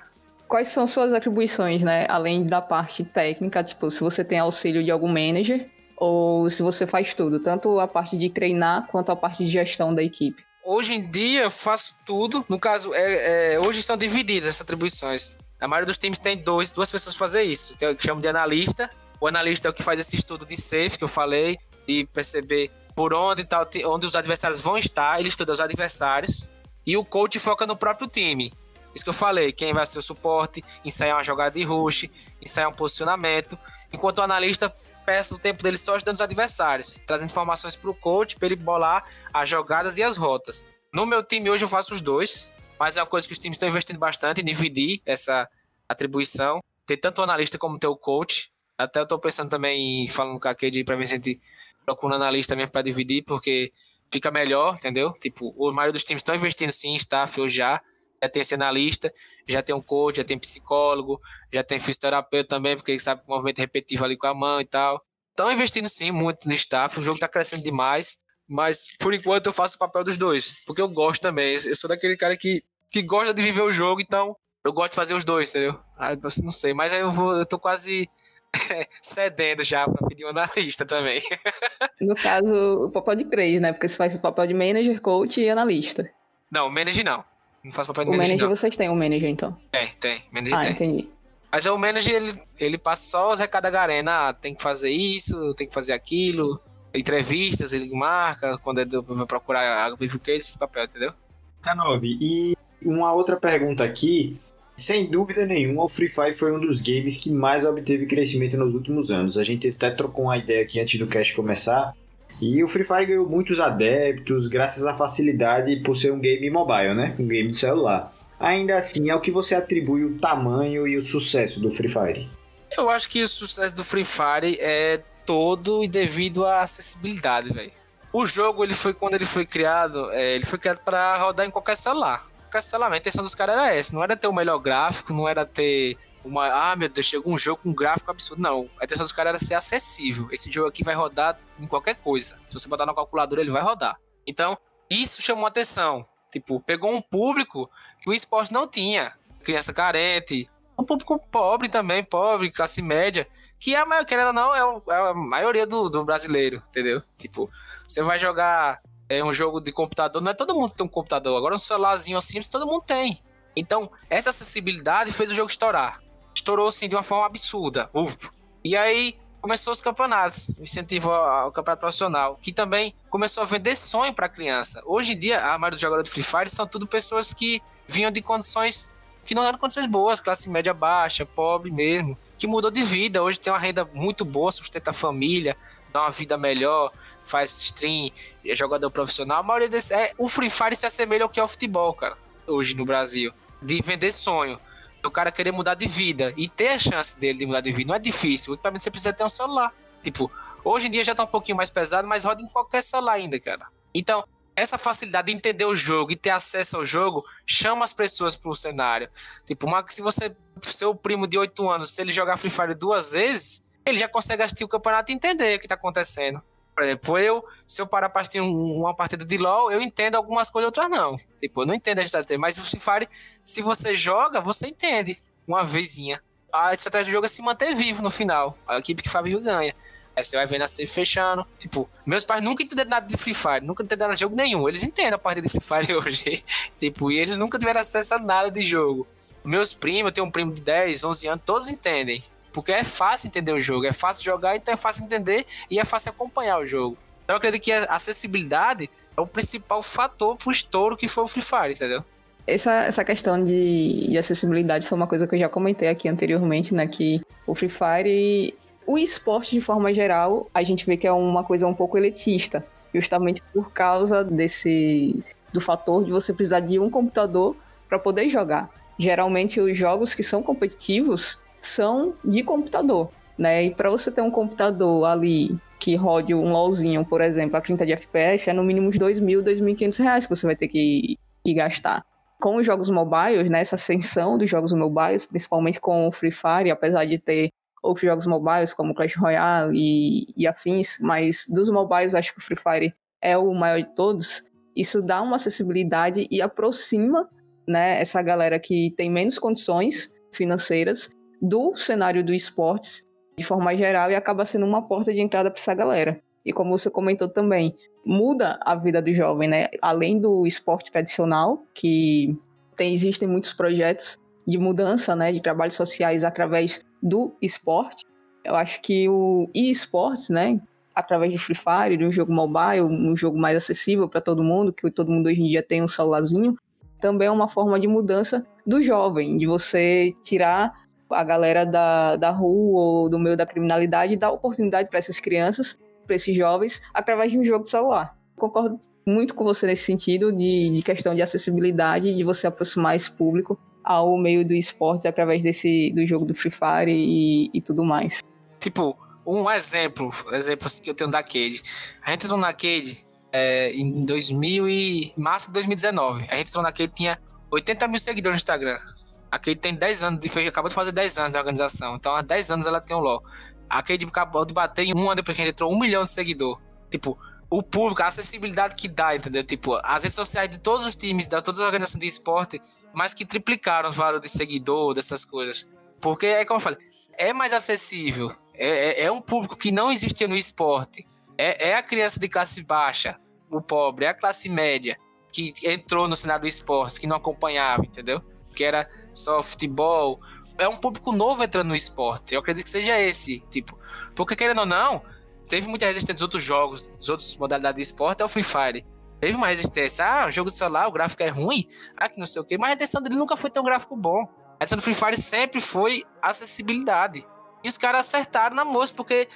Quais são suas atribuições, né? Além da parte técnica, tipo, se você tem auxílio de algum manager, ou se você faz tudo, tanto a parte de treinar quanto a parte de gestão da equipe. Hoje em dia eu faço tudo. No caso, é, é, hoje são divididas essas atribuições. A maioria dos times tem dois, duas pessoas fazer isso. Tem o que chamo de analista o analista é o que faz esse estudo de safe que eu falei, de perceber por onde, tá, onde os adversários vão estar, ele estuda os adversários. E o coach foca no próprio time. Isso que eu falei, quem vai ser o suporte, ensaiar uma jogada de rush, ensaiar um posicionamento, enquanto o analista peça o tempo dele só ajudando os adversários, trazendo informações para o coach para ele bolar as jogadas e as rotas. No meu time hoje eu faço os dois, mas é uma coisa que os times estão investindo bastante em dividir essa atribuição, ter tanto o analista como ter o coach, até eu tô pensando também falando com a Kade pra ver se a gente procura um analista mesmo pra dividir, porque fica melhor, entendeu? Tipo, o maioria dos times estão investindo sim em staff hoje já. Já tem esse analista, já tem um coach, já tem psicólogo, já tem fisioterapeuta também, porque sabe que o movimento é repetitivo ali com a mão e tal. Estão investindo sim muito no staff, o jogo tá crescendo demais, mas por enquanto eu faço o papel dos dois, porque eu gosto também. Eu sou daquele cara que, que gosta de viver o jogo, então eu gosto de fazer os dois, entendeu? Ah, não sei, mas aí eu vou, eu tô quase [laughs] cedendo já para pedir um analista também. [laughs] no caso, o papel de três, né? Porque você faz o papel de manager, coach e analista. Não, manager não. Não faço papel de o manager. O manager vocês têm um manager, então? Tem, tem. Manager ah, tem. entendi. Mas o manager, ele, ele passa só os recados da arena. Ah, tem que fazer isso, tem que fazer aquilo. Entrevistas, ele marca. Quando ele vai procurar a Vivo Case, esse papel, entendeu? K9, e uma outra pergunta aqui sem dúvida nenhuma, o Free Fire foi um dos games que mais obteve crescimento nos últimos anos. A gente até trocou uma ideia aqui antes do cast começar. E o Free Fire ganhou muitos adeptos graças à facilidade por ser um game mobile, né? Um game de celular. Ainda assim, é o que você atribui o tamanho e o sucesso do Free Fire? Eu acho que o sucesso do Free Fire é todo e devido à acessibilidade, velho. O jogo, ele foi quando ele foi criado, é, ele foi criado para rodar em qualquer celular cancelamento. A intenção dos caras era essa. Não era ter o melhor gráfico, não era ter uma. Ah, meu Deus, chegou um jogo com um gráfico absurdo. Não. A intenção dos caras era ser acessível. Esse jogo aqui vai rodar em qualquer coisa. Se você botar na calculadora, ele vai rodar. Então, isso chamou atenção. Tipo, pegou um público que o esporte não tinha. Criança carente, um público pobre também, pobre, classe média, que é a maior, querendo não, é, é a maioria do, do, brasileiro, entendeu? Tipo, você vai jogar é um jogo de computador, não é todo mundo que tem um computador. Agora um celularzinho assim, todo mundo tem. Então, essa acessibilidade fez o jogo estourar. Estourou assim de uma forma absurda. Uf. E aí começou os campeonatos, incentivo ao campeonato profissional, que também começou a vender sonho para criança. Hoje em dia, a maioria dos jogadores de Free Fire são tudo pessoas que vinham de condições que não eram condições boas, classe média baixa, pobre mesmo, que mudou de vida. Hoje tem uma renda muito boa, sustenta a família, dá uma vida melhor, faz stream, é jogador profissional. A maioria desse. É, o Free Fire se assemelha ao que é o futebol, cara, hoje no Brasil. De vender sonho. O cara querer mudar de vida e ter a chance dele de mudar de vida. Não é difícil. O equipamento você precisa ter um celular. Tipo, hoje em dia já tá um pouquinho mais pesado, mas roda em qualquer celular ainda, cara. Então, essa facilidade de entender o jogo e ter acesso ao jogo chama as pessoas pro cenário. Tipo, uma, se você, seu primo de 8 anos, se ele jogar Free Fire duas vezes, ele já consegue assistir o campeonato e entender o que está acontecendo. Por exemplo, eu, se eu parar para assistir um, uma partida de LoL, eu entendo algumas coisas, outras não. Tipo, eu não entendo a estratégia, mas o Free Fire, se você joga, você entende uma vezinha. A estratégia do jogo é se manter vivo no final. A equipe que vivo ganha. Aí você vai vendo assim, fechando. Tipo, meus pais nunca entenderam nada de Free Fire, nunca entenderam jogo nenhum. Eles entendem a parte de Free Fire [laughs] hoje. tipo, e eles nunca tiveram acesso a nada de jogo. Meus primos, eu tenho um primo de 10, 11 anos, todos entendem. Porque é fácil entender o jogo, é fácil jogar, então é fácil entender e é fácil acompanhar o jogo. Então eu acredito que a acessibilidade é o principal fator pro estouro que foi o Free Fire, entendeu? Essa, essa questão de, de acessibilidade foi uma coisa que eu já comentei aqui anteriormente, né? Que o Free Fire, o esporte de forma geral, a gente vê que é uma coisa um pouco elitista. Justamente por causa desse. do fator de você precisar de um computador para poder jogar. Geralmente os jogos que são competitivos são de computador, né? E para você ter um computador ali que rode um LOLzinho, por exemplo, a 30 de FPS, é no mínimo uns 2.000, 2.500 reais que você vai ter que, que gastar. Com os jogos mobiles, né, essa ascensão dos jogos mobiles, principalmente com o Free Fire, apesar de ter outros jogos mobiles como Clash Royale e, e afins, mas dos mobiles acho que o Free Fire é o maior de todos. Isso dá uma acessibilidade e aproxima né, essa galera que tem menos condições financeiras do cenário do esportes de forma geral e acaba sendo uma porta de entrada para essa galera. E como você comentou também, muda a vida do jovem, né? Além do esporte tradicional, que tem, existem muitos projetos de mudança, né, de trabalhos sociais através do esporte. Eu acho que o e-sports, né, através do Free Fire, de um jogo mobile, um jogo mais acessível para todo mundo, que todo mundo hoje em dia tem um celularzinho, também é uma forma de mudança do jovem, de você tirar a galera da, da rua ou do meio da criminalidade dá oportunidade para essas crianças, para esses jovens, através de um jogo de celular. Concordo muito com você nesse sentido de, de questão de acessibilidade, de você aproximar esse público ao meio do esporte através desse do jogo do Free Fire e, e tudo mais. Tipo, um exemplo, exemplo assim que eu tenho da Cade. A gente entrou na Cade é, em 2000 e março de 2019. A gente entrou na Cade tinha 80 mil seguidores no Instagram. A Cade tem 10 anos, de, acabou de fazer 10 anos de organização. Então, há 10 anos ela tem um LOL. A Cade acabou de bater em um ano depois que entrou um milhão de seguidor. Tipo, o público, a acessibilidade que dá, entendeu? Tipo, as redes sociais de todos os times, de todas as organizações de esporte, mas que triplicaram o valor de seguidor, dessas coisas. Porque, é como eu falei, é mais acessível. É, é, é um público que não existia no esporte. É, é a criança de classe baixa, o pobre, é a classe média, que entrou no cenário do esporte, que não acompanhava, entendeu? Que era só futebol. É um público novo entrando no esporte. Eu acredito que seja esse, tipo. Porque querendo ou não, teve muita resistência dos outros jogos, dos outros modalidades de esporte, é o Free Fire. Teve uma resistência. Ah, jogo de celular, o gráfico é ruim. Ah, que não sei o quê. Mas a intenção dele nunca foi ter um gráfico bom. A intenção do Free Fire sempre foi acessibilidade. E os caras acertaram na moça, porque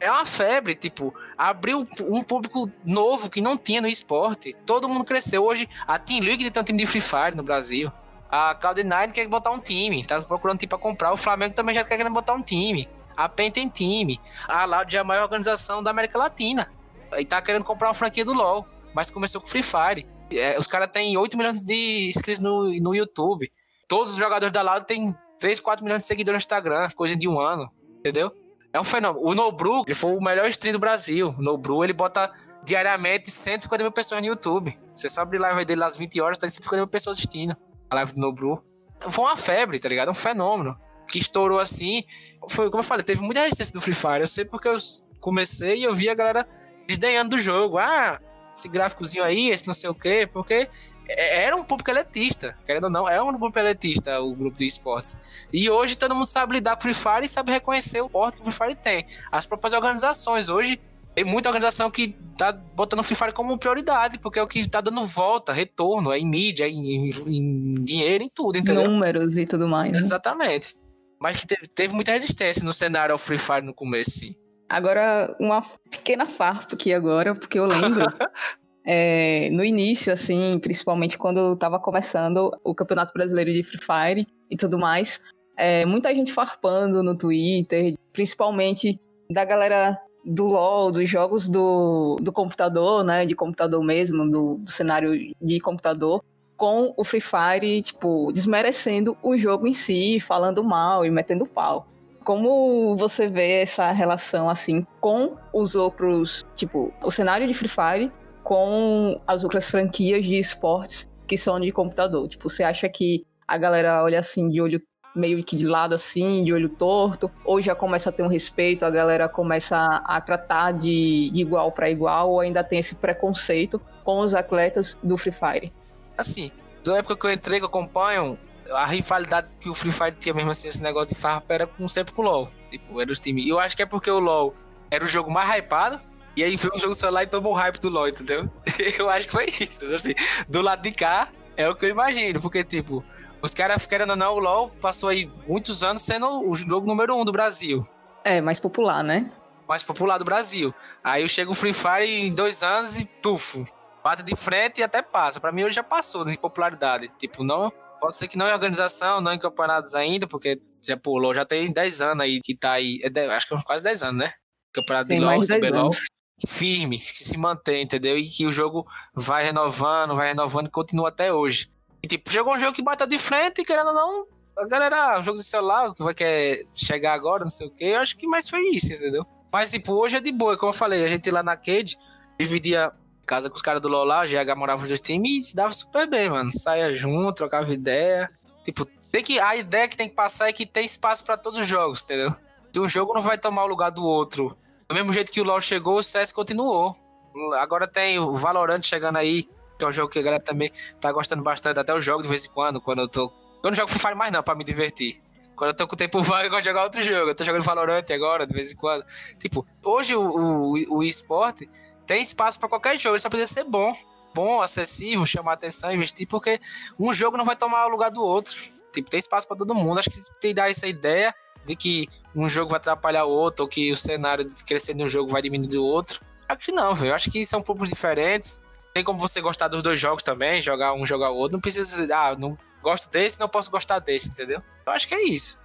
é uma febre, tipo, abriu um público novo que não tinha no esporte. Todo mundo cresceu. Hoje, a Team League tem um time de Free Fire no Brasil. A Cloud9 quer botar um time, tá procurando time pra comprar. O Flamengo também já tá querendo botar um time. A PEN tem time. A Loud já é a maior organização da América Latina. E tá querendo comprar uma franquia do LoL. Mas começou com Free Fire. É, os caras têm 8 milhões de inscritos no, no YouTube. Todos os jogadores da Loud têm 3, 4 milhões de seguidores no Instagram, coisa de um ano. Entendeu? É um fenômeno. O Nobru, ele foi o melhor stream do Brasil. O Nobru, ele bota diariamente 150 mil pessoas no YouTube. Você só abrir live dele às 20 horas, tá 150 mil pessoas assistindo a live do Nobru. Foi uma febre, tá ligado? Um fenômeno. Que estourou assim. Foi, como eu falei, teve muita resistência do Free Fire. Eu sei porque eu comecei e eu vi a galera desdenhando do jogo. Ah, esse gráficozinho aí, esse não sei o quê, porque é, era um público elitista, querendo ou não, é um grupo elitista o grupo de esportes. E hoje todo mundo sabe lidar com o Free Fire e sabe reconhecer o porte que o Free Fire tem. As próprias organizações hoje tem muita organização que tá botando o Free Fire como prioridade, porque é o que tá dando volta, retorno, é em mídia, em, em dinheiro, em tudo, entendeu? Números e tudo mais. Né? Exatamente. Mas que teve, teve, muita resistência no cenário ao Free Fire no começo, sim. Agora, uma pequena farpa aqui agora, porque eu lembro. [laughs] é, no início, assim, principalmente quando tava começando o Campeonato Brasileiro de Free Fire e tudo mais, é, muita gente farpando no Twitter, principalmente da galera do LoL, dos jogos do, do computador, né? De computador mesmo, do, do cenário de computador, com o Free Fire, tipo, desmerecendo o jogo em si, falando mal e metendo pau. Como você vê essa relação, assim, com os outros, tipo, o cenário de Free Fire com as outras franquias de esportes que são de computador? Tipo, você acha que a galera olha assim de olho meio que de lado assim, de olho torto, ou já começa a ter um respeito, a galera começa a, tratar de, de igual para igual, ou ainda tem esse preconceito com os atletas do Free Fire? Assim, da época que eu entrei, que eu acompanho, a rivalidade que o Free Fire tinha mesmo assim, esse negócio de farpa era com, sempre com o LoL. Tipo, era os times. Eu acho que é porque o LoL era o jogo mais hypado, e aí foi um jogo celular e tomou o hype do LoL, entendeu? [laughs] Eu acho que foi isso. Assim, do lado de cá, é o que eu imagino, porque, tipo, os caras, querendo ou não, o LoL passou aí muitos anos sendo o jogo número um do Brasil. É, mais popular, né? Mais popular do Brasil. Aí chega o Free Fire em dois anos e, puf, bate de frente e até passa. Pra mim, hoje já passou de popularidade. Tipo, não. Pode ser que não em organização, não em campeonatos ainda, porque já pulou, já tem 10 anos aí que tá aí. É, acho que é quase 10 anos, né? Campeonato Tem de LoL, 10 CBLOL. anos. Firme, que se mantém, entendeu? E que o jogo vai renovando, vai renovando e continua até hoje. E tipo, chegou um jogo que bateu de frente e querendo ou não, a galera, um jogo de celular que vai querer chegar agora, não sei o que, eu acho que mais foi isso, entendeu? Mas tipo, hoje é de boa, como eu falei, a gente lá na Cade dividia casa com os caras do LoL lá, o GH morava nos dois times e se dava super bem, mano. Saia junto, trocava ideia. Tipo, tem que, a ideia que tem que passar é que tem espaço pra todos os jogos, entendeu? Que um jogo não vai tomar o lugar do outro. Do mesmo jeito que o LoL chegou, o CS continuou. Agora tem o Valorant chegando aí, que é um jogo que a galera também tá gostando bastante. Até eu jogo de vez em quando, quando eu tô. Eu não jogo Free Fire mais não, pra me divertir. Quando eu tô com tempo [laughs] vago, eu gosto de jogar outro jogo. Eu tô jogando Valorant agora, de vez em quando. Tipo, hoje o, o, o esporte tem espaço pra qualquer jogo, ele só precisa ser bom. Bom, acessível, chamar atenção, investir, porque um jogo não vai tomar o lugar do outro. Tipo, tem espaço pra todo mundo. Acho que tem que dar essa ideia de que um jogo vai atrapalhar o outro, ou que o cenário de crescer de um jogo vai diminuir do outro. Acho que não, velho. Acho que são públicos diferentes. Tem como você gostar dos dois jogos também, jogar um, jogar o outro. Não precisa ah, não gosto desse, não posso gostar desse, entendeu? Eu acho que é isso.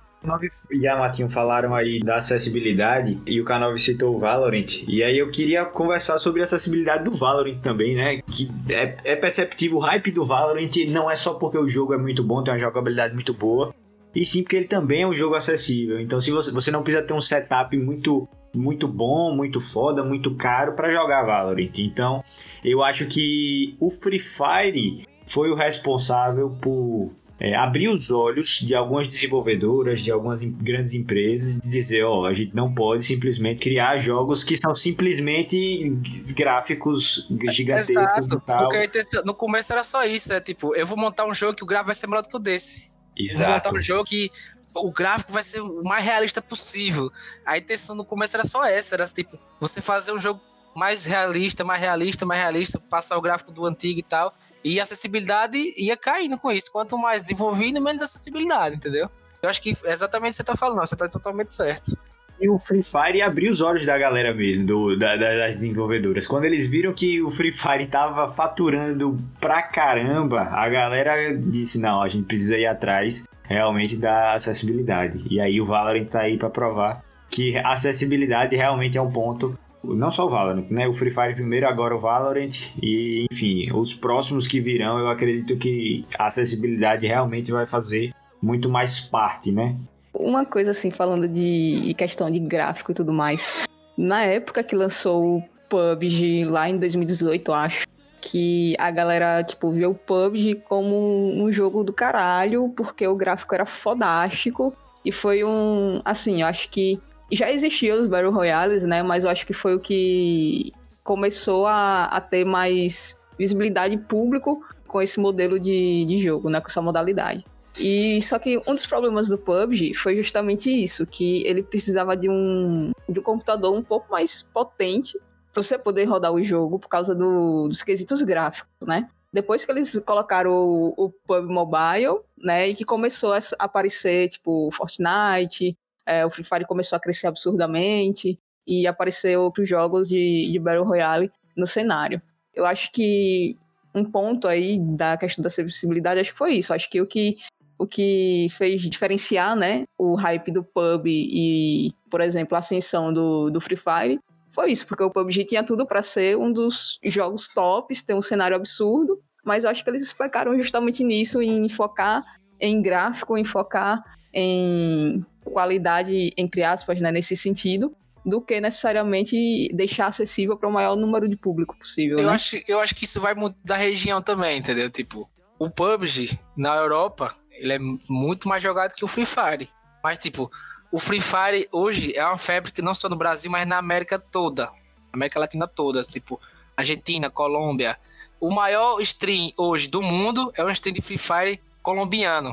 E a Matinho falaram aí da acessibilidade e o Canove citou o Valorant. E aí eu queria conversar sobre a acessibilidade do Valorant também, né? Que é, é perceptível o hype do Valorant não é só porque o jogo é muito bom, tem uma jogabilidade muito boa, e sim porque ele também é um jogo acessível. Então se você, você não precisa ter um setup muito muito bom, muito foda, muito caro para jogar Valorant. Então, eu acho que o Free Fire foi o responsável por é, abrir os olhos de algumas desenvolvedoras, de algumas grandes empresas, de dizer, ó, a gente não pode simplesmente criar jogos que são simplesmente gráficos gigantescos e tal. Porque intenção- no começo era só isso, é tipo, eu vou montar um jogo que o gráfico vai ser melhor do que o desse. Eu vou montar Exato. um jogo que o gráfico vai ser o mais realista possível. A intenção no começo era só essa, era tipo, você fazer um jogo mais realista, mais realista, mais realista, passar o gráfico do antigo e tal. E a acessibilidade ia caindo com isso. Quanto mais desenvolvido, menos acessibilidade, entendeu? Eu acho que é exatamente o que você tá falando, você tá totalmente certo. E o Free Fire abriu os olhos da galera mesmo, do- da- da- das desenvolvedoras. Quando eles viram que o Free Fire tava faturando pra caramba, a galera disse: não, a gente precisa ir atrás realmente da acessibilidade. E aí o Valorant tá aí pra provar que acessibilidade realmente é um ponto. Não só o Valorant, né? O Free Fire primeiro, agora o Valorant. E, enfim, os próximos que virão, eu acredito que a acessibilidade realmente vai fazer muito mais parte, né? Uma coisa assim, falando de questão de gráfico e tudo mais. Na época que lançou o PUBG, lá em 2018, eu acho, que a galera, tipo, viu o PUBG como um jogo do caralho, porque o gráfico era fodástico. E foi um. Assim, eu acho que já existiam os Battle Royales, né? Mas eu acho que foi o que começou a, a ter mais visibilidade público com esse modelo de, de jogo, né? Com essa modalidade. E só que um dos problemas do PUBG foi justamente isso, que ele precisava de um, de um computador um pouco mais potente para você poder rodar o jogo por causa do- dos quesitos gráficos, né? Depois que eles colocaram o, o PUB Mobile, né, e que começou a aparecer, tipo, Fortnite, é, o Free Fire começou a crescer absurdamente, e apareceu outros jogos de, de Battle Royale no cenário. Eu acho que um ponto aí da questão da acessibilidade, acho que foi isso. Acho que o que o que fez diferenciar, né, o hype do PUB e, por exemplo, a ascensão do, do Free Fire foi isso, porque o PUBG tinha tudo para ser um dos jogos tops, ter um cenário absurdo, mas eu acho que eles explicaram justamente nisso, em focar em gráfico, em focar em qualidade, entre aspas, né, nesse sentido, do que necessariamente deixar acessível para o maior número de público possível. Eu né? acho, eu acho que isso vai muito da região também, entendeu? Tipo, o PUBG na Europa, Ele é muito mais jogado que o Free Fire. Mas, tipo, o Free Fire hoje é uma febre que não só no Brasil, mas na América toda. América Latina toda. Tipo, Argentina, Colômbia. O maior stream hoje do mundo é um stream de Free Fire colombiano.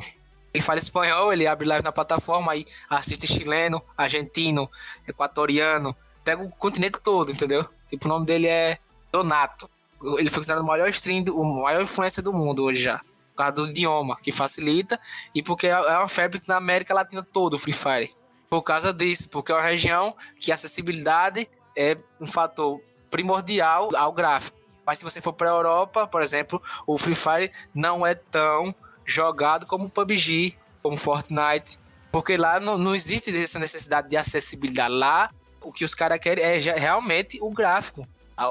Ele fala espanhol, ele abre live na plataforma, aí assiste chileno, argentino, equatoriano, pega o continente todo, entendeu? Tipo, o nome dele é Donato. Ele foi considerado o maior stream, o maior influência do mundo hoje já. Por causa do idioma, que facilita, e porque é uma febre na América Latina toda, o Free Fire. Por causa disso, porque é uma região que a acessibilidade é um fator primordial ao gráfico. Mas se você for para a Europa, por exemplo, o Free Fire não é tão jogado como PUBG, como Fortnite, porque lá não, não existe essa necessidade de acessibilidade. Lá, o que os caras querem é realmente o gráfico.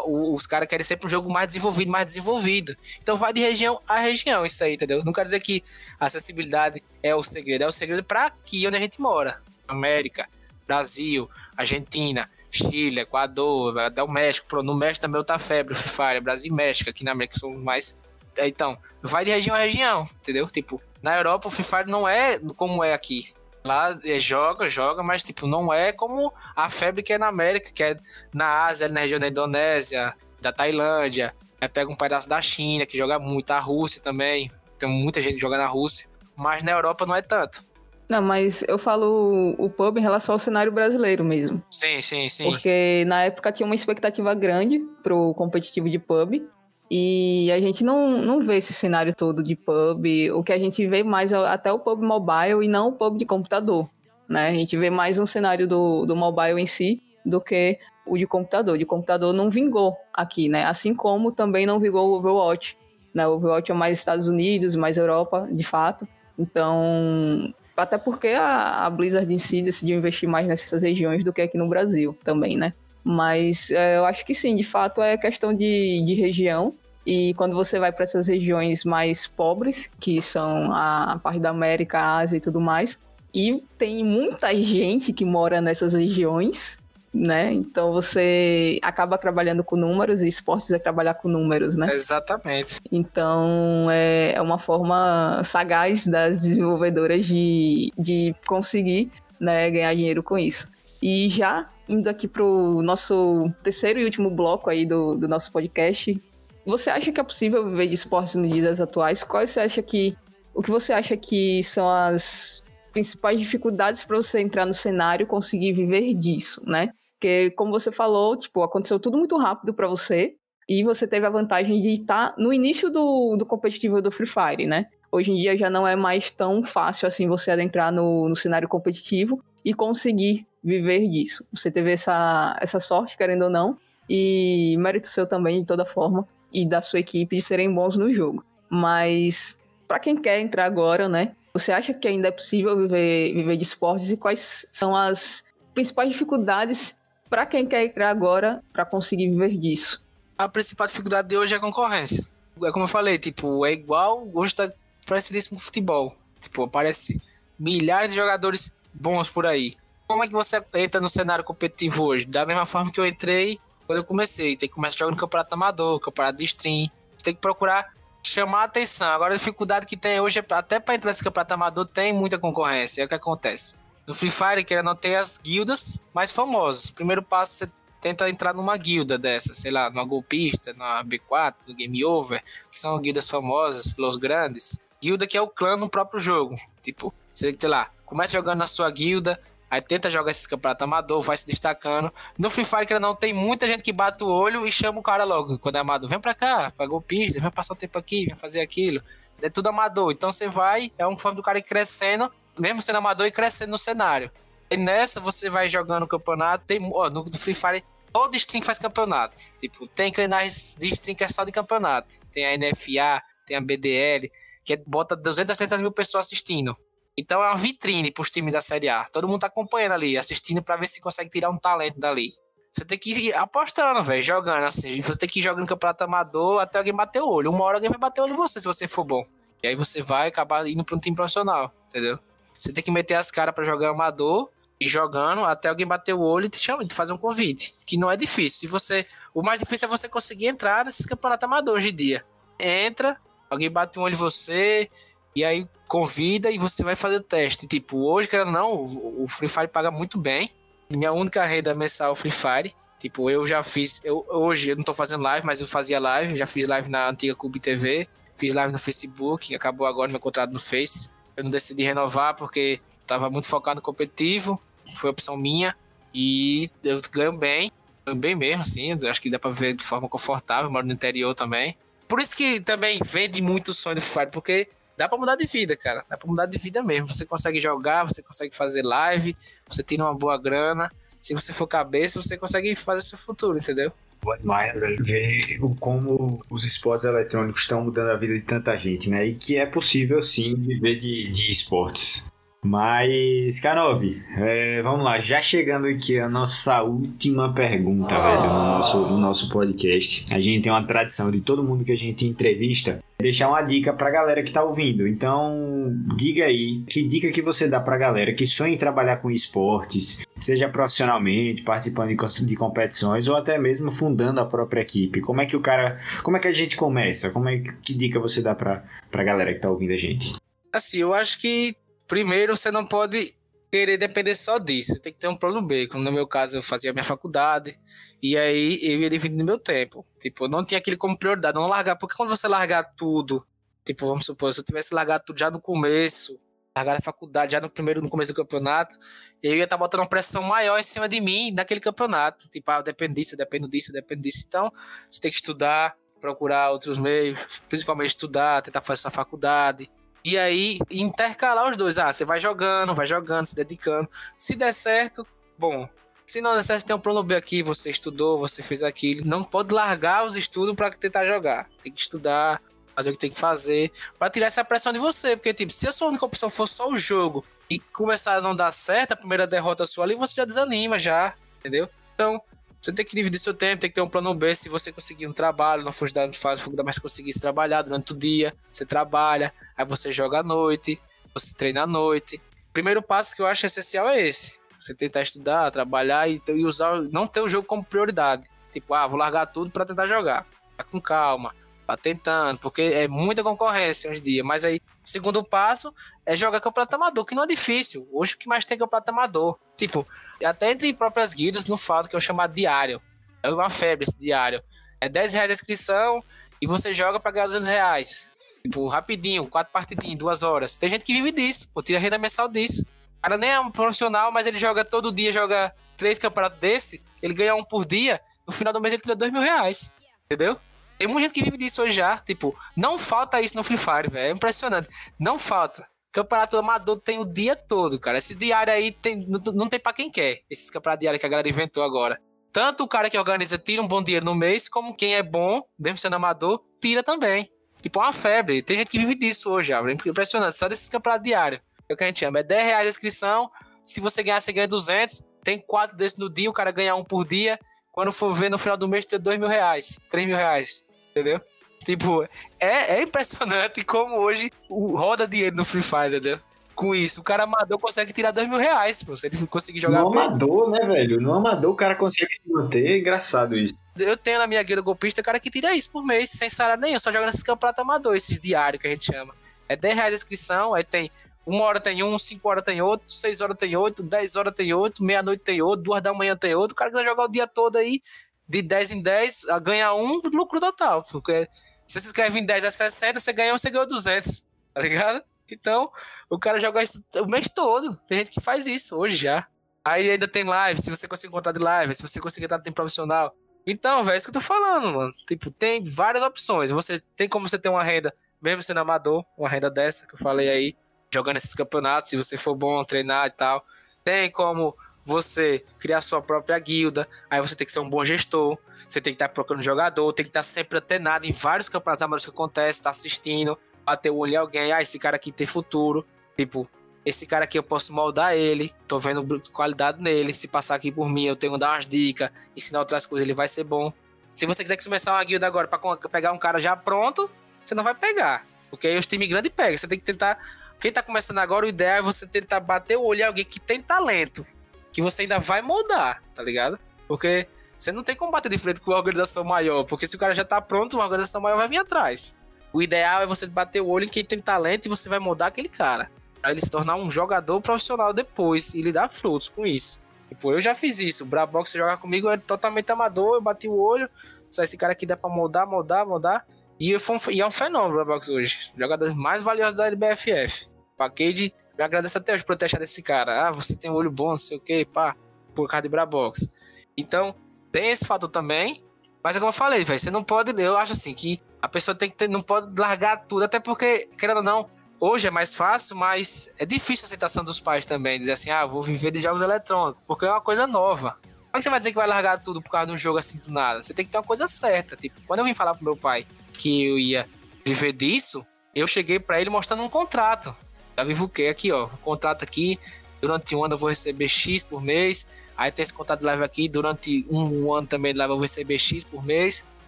Os caras querem sempre um jogo mais desenvolvido, mais desenvolvido. Então vai de região a região isso aí, entendeu? Não quer dizer que a acessibilidade é o segredo, é o segredo para aqui onde a gente mora. América, Brasil, Argentina, Chile, Equador, até o México. no México também tá febre, o Free Fire, Brasil e México, aqui na América são mais. É, então, vai de região a região, entendeu? Tipo, na Europa o Free Fire não é como é aqui. Lá é, joga, joga, mas tipo, não é como a febre que é na América, que é na Ásia, na região da Indonésia, da Tailândia. Aí pega um pedaço da China, que joga muito, a Rússia também. Tem muita gente que joga na Rússia. Mas na Europa não é tanto. Não, mas eu falo o pub em relação ao cenário brasileiro mesmo. Sim, sim, sim. Porque na época tinha uma expectativa grande pro competitivo de pub. E a gente não, não vê esse cenário todo de pub. O que a gente vê mais é até o pub mobile e não o pub de computador. Né? A gente vê mais um cenário do, do mobile em si do que o de computador. De computador não vingou aqui, né? Assim como também não vingou o Overwatch. Né? O Overwatch é mais Estados Unidos, mais Europa, de fato. Então, até porque a, a Blizzard em si decidiu investir mais nessas regiões do que aqui no Brasil também, né? Mas é, eu acho que sim, de fato é questão de, de região. E quando você vai para essas regiões mais pobres, que são a parte da América, a Ásia e tudo mais, e tem muita gente que mora nessas regiões, né? Então você acaba trabalhando com números e esportes é trabalhar com números, né? Exatamente. Então é, é uma forma sagaz das desenvolvedoras de, de conseguir né, ganhar dinheiro com isso. E já indo aqui pro nosso terceiro e último bloco aí do, do nosso podcast, você acha que é possível viver de esportes nos dias atuais? Quais você acha que. O que você acha que são as principais dificuldades para você entrar no cenário e conseguir viver disso, né? Porque, como você falou, tipo, aconteceu tudo muito rápido para você e você teve a vantagem de estar tá no início do, do competitivo do Free Fire, né? Hoje em dia já não é mais tão fácil assim você adentrar no, no cenário competitivo e conseguir viver disso. Você teve essa, essa sorte, querendo ou não, e mérito seu também, de toda forma, e da sua equipe de serem bons no jogo. Mas, para quem quer entrar agora, né? Você acha que ainda é possível viver, viver de esportes e quais são as principais dificuldades para quem quer entrar agora para conseguir viver disso? A principal dificuldade de hoje é a concorrência. É como eu falei, tipo, é igual hoje tá parecidíssimo futebol. Tipo, aparece milhares de jogadores bons por aí. Como é que você entra no cenário competitivo hoje? Da mesma forma que eu entrei quando eu comecei. Tem que começar jogando campeonato amador, campeonato de stream. Tem que procurar chamar a atenção. Agora a dificuldade que tem hoje é até para entrar nesse campeonato amador tem muita concorrência. É o que acontece. No Free Fire, que não tem as guildas mais famosas. Primeiro passo, você tenta entrar numa guilda dessa, sei lá, numa golpista, na B4, no Game Over, que são guildas famosas, Los Grandes. Guilda que é o clã no próprio jogo. Tipo, você, sei lá, começa jogando na sua guilda, aí tenta jogar esse campeonato amador, vai se destacando. No Free Fire, que não tem muita gente que bate o olho e chama o cara logo, quando é amador. Vem pra cá, pra golpista, vem passar o tempo aqui, vem fazer aquilo. É tudo amador. Então você vai, é um forma do cara crescendo mesmo sendo amador e crescendo no cenário. E nessa você vai jogando campeonato, tem, ó, no, Free Fire todo stream faz campeonato. Tipo, tem canais de stream que é só de campeonato. Tem a NFA, tem a BDL, que é, bota 200, 300 mil pessoas assistindo. Então é uma vitrine pros times da Série A. Todo mundo tá acompanhando ali, assistindo para ver se consegue tirar um talento dali. Você tem que ir apostando, velho, jogando assim. Você tem que ir jogando campeonato amador até alguém bater o olho. Uma hora alguém vai bater o olho em você se você for bom. E aí você vai acabar indo pra um time profissional, entendeu? Você tem que meter as caras para jogar amador e jogando até alguém bater o olho e te chamar, te fazer um convite. Que não é difícil. Se você, o mais difícil é você conseguir entrar nesses campeonatos amadores hoje em dia. Entra, alguém bate um olho em você, E aí convida e você vai fazer o teste. Tipo, hoje, querendo não, o Free Fire paga muito bem. Minha única renda mensal é o Free Fire. Tipo, eu já fiz. Eu, hoje eu não tô fazendo live, mas eu fazia live. Já fiz live na antiga Cube TV. Fiz live no Facebook. Acabou agora meu contrato no Face. Eu não decidi renovar porque tava muito focado no competitivo. Foi opção minha. E eu ganho bem. Ganho bem mesmo, assim. Acho que dá pra ver de forma confortável. Moro no interior também. Por isso que também vende muito o sonho do Free Fire, porque dá pra mudar de vida, cara. Dá pra mudar de vida mesmo. Você consegue jogar, você consegue fazer live, você tira uma boa grana. Se você for cabeça, você consegue fazer seu futuro, entendeu? Demais, velho, ver como os esportes eletrônicos estão mudando a vida de tanta gente, né? E que é possível sim viver de, de esportes. Mas, Canove, é, vamos lá, já chegando aqui a nossa última pergunta, velho, no nosso, no nosso podcast. A gente tem uma tradição de todo mundo que a gente entrevista deixar uma dica pra galera que tá ouvindo. Então, diga aí, que dica que você dá pra galera que sonha em trabalhar com esportes, seja profissionalmente, participando de, competições ou até mesmo fundando a própria equipe. Como é que o cara, como é que a gente começa? Como é que dica você dá pra, pra galera que tá ouvindo a gente? Assim, eu acho que primeiro você não pode querer depender só disso. Tem que ter um plano B. Como no meu caso, eu fazia minha faculdade. E aí eu ia dividindo meu tempo. Tipo, eu não tinha aquele como prioridade, não largar. Porque quando você largar tudo, tipo, vamos supor, se eu tivesse largado tudo já no começo, largar a faculdade já no primeiro, no começo do campeonato, eu ia estar tá botando uma pressão maior em cima de mim naquele campeonato. Tipo, ah, eu dependo disso, eu dependo disso, eu dependo disso. Então, você tem que estudar, procurar outros meios, principalmente estudar, tentar fazer sua faculdade e aí, intercalar os dois. Ah, você vai jogando, vai jogando, se dedicando. Se der certo, bom. Se não der certo, tem um plano B aqui, você estudou, você fez aquilo. Não pode largar os estudos para tentar jogar. Tem que estudar, fazer o que tem que fazer, para tirar essa pressão de você. Porque, tipo, se a sua única opção for só o jogo e começar a não dar certo, a primeira derrota sua ali, você já desanima, já, entendeu? Então, você tem que dividir seu tempo, tem que ter um plano B. Se você conseguir um trabalho, não for da fase mas conseguisse trabalhar durante o dia, você trabalha, aí você joga à noite, você treina à noite. Primeiro passo que eu acho essencial é esse: você tentar estudar, trabalhar e, e usar, não ter o jogo como prioridade. Tipo, ah, vou largar tudo para tentar jogar. Tá com calma, tá tentando, porque é muita concorrência hoje em dia. Mas aí, segundo passo é jogar campeonato amador, que não é difícil. Hoje o que mais tem é campeonato amador. Tipo, até entre próprias guildas no fato que o chamado diário. É uma febre esse diário. É 10 reais a inscrição e você joga pra ganhar 200 reais. Tipo, rapidinho, quatro partidinhas, duas horas. Tem gente que vive disso, pô, tira renda mensal disso. O cara nem é um profissional, mas ele joga todo dia, joga três campeonatos desse, ele ganha um por dia, no final do mês ele tira dois mil reais. Entendeu? Tem muita gente que vive disso hoje já. Tipo, não falta isso no Free Fire, velho. É impressionante. Não falta. Campeonato amador tem o dia todo, cara. Esse diário aí tem, não, não tem para quem quer. Esses campeonatos diários que a galera inventou agora. Tanto o cara que organiza tira um bom dinheiro no mês, como quem é bom, mesmo sendo amador, tira também. Tipo, uma febre. Tem gente que vive disso hoje, já. Impressionante. Só desses campeonatos diários. É o que a gente chama. É 10 reais a inscrição. Se você ganhar, você ganha 200. Tem quatro desses no dia, o cara ganha um por dia. Quando for ver no final do mês, tem 2 mil reais, 3 mil reais. Entendeu? Tipo, é, é impressionante como hoje o, roda dinheiro no Free Fire, entendeu? Com isso, o cara amador consegue tirar dois mil reais, pô, se ele conseguir jogar No amador, né, velho? No amador o cara consegue se manter, é engraçado isso. Eu tenho na minha guia golpista cara que tira isso por mês, sem salário nenhum, só joga nesses campeonatos amador, esses diários que a gente chama. É 10 reais a inscrição, aí tem uma hora tem um, cinco horas tem outro, seis horas tem outro, dez horas tem outro, meia-noite tem outro, duas da manhã tem outro. O cara que vai jogar o dia todo aí, de 10 em 10, ganha um, lucro total. Porque você se inscreve em 10 a 60, você ganha um, você ganhou 200, tá ligado? Então, o cara joga isso o mês todo. Tem gente que faz isso hoje já. Aí ainda tem live, se você conseguir contar de live, se você conseguir dar tempo profissional. Então, velho, é isso que eu tô falando, mano. Tipo, tem várias opções. Você tem como você ter uma renda, mesmo sendo amador, uma renda dessa que eu falei aí, jogando esses campeonatos, se você for bom, treinar e tal. Tem como você criar sua própria guilda, aí você tem que ser um bom gestor, você tem que estar procurando jogador, tem que estar sempre antenado em vários campeonatos amadores que acontecem, tá assistindo, bater o olho em alguém, ah, esse cara aqui tem futuro, tipo, esse cara aqui eu posso moldar ele, tô vendo qualidade nele, se passar aqui por mim eu tenho que dar umas dicas, ensinar outras coisas, ele vai ser bom. Se você quiser começar uma guilda agora para pegar um cara já pronto, você não vai pegar, porque aí os times grandes pegam, você tem que tentar, quem tá começando agora, o ideal é você tentar bater o olho em alguém que tem talento, que você ainda vai moldar, tá ligado? Porque você não tem como bater de frente com uma organização maior, porque se o cara já tá pronto, uma organização maior vai vir atrás. O ideal é você bater o olho em quem tem talento e você vai mudar aquele cara. Pra ele se tornar um jogador profissional depois e lhe dar frutos com isso. Tipo, eu já fiz isso. O Brabox jogar comigo era totalmente amador, eu bati o olho. Só esse cara aqui dá pra moldar, moldar, moldar. E, eu um, e é um fenômeno o Brabox hoje. Jogadores mais valiosos da LBFF. Package, me agradece até hoje por ter achado esse cara. Ah, você tem um olho bom, não sei o que, pá. Por causa de Brabox. Então, tem esse fator também. Mas é como eu falei, velho, você não pode. Eu acho assim que a pessoa tem que ter, não pode largar tudo, até porque, querendo ou não, hoje é mais fácil, mas é difícil a aceitação dos pais também. Dizer assim, ah, vou viver de jogos eletrônicos, porque é uma coisa nova. Como é que você vai dizer que vai largar tudo por causa de um jogo assim do nada? Você tem que ter uma coisa certa. Tipo, quando eu vim falar pro meu pai que eu ia viver disso, eu cheguei para ele mostrando um contrato. Da Vivo que aqui, ó, um contrato aqui, durante um ano eu vou receber X por mês. Aí tem esse contrato de live aqui, durante um ano também de live eu vou receber X por mês.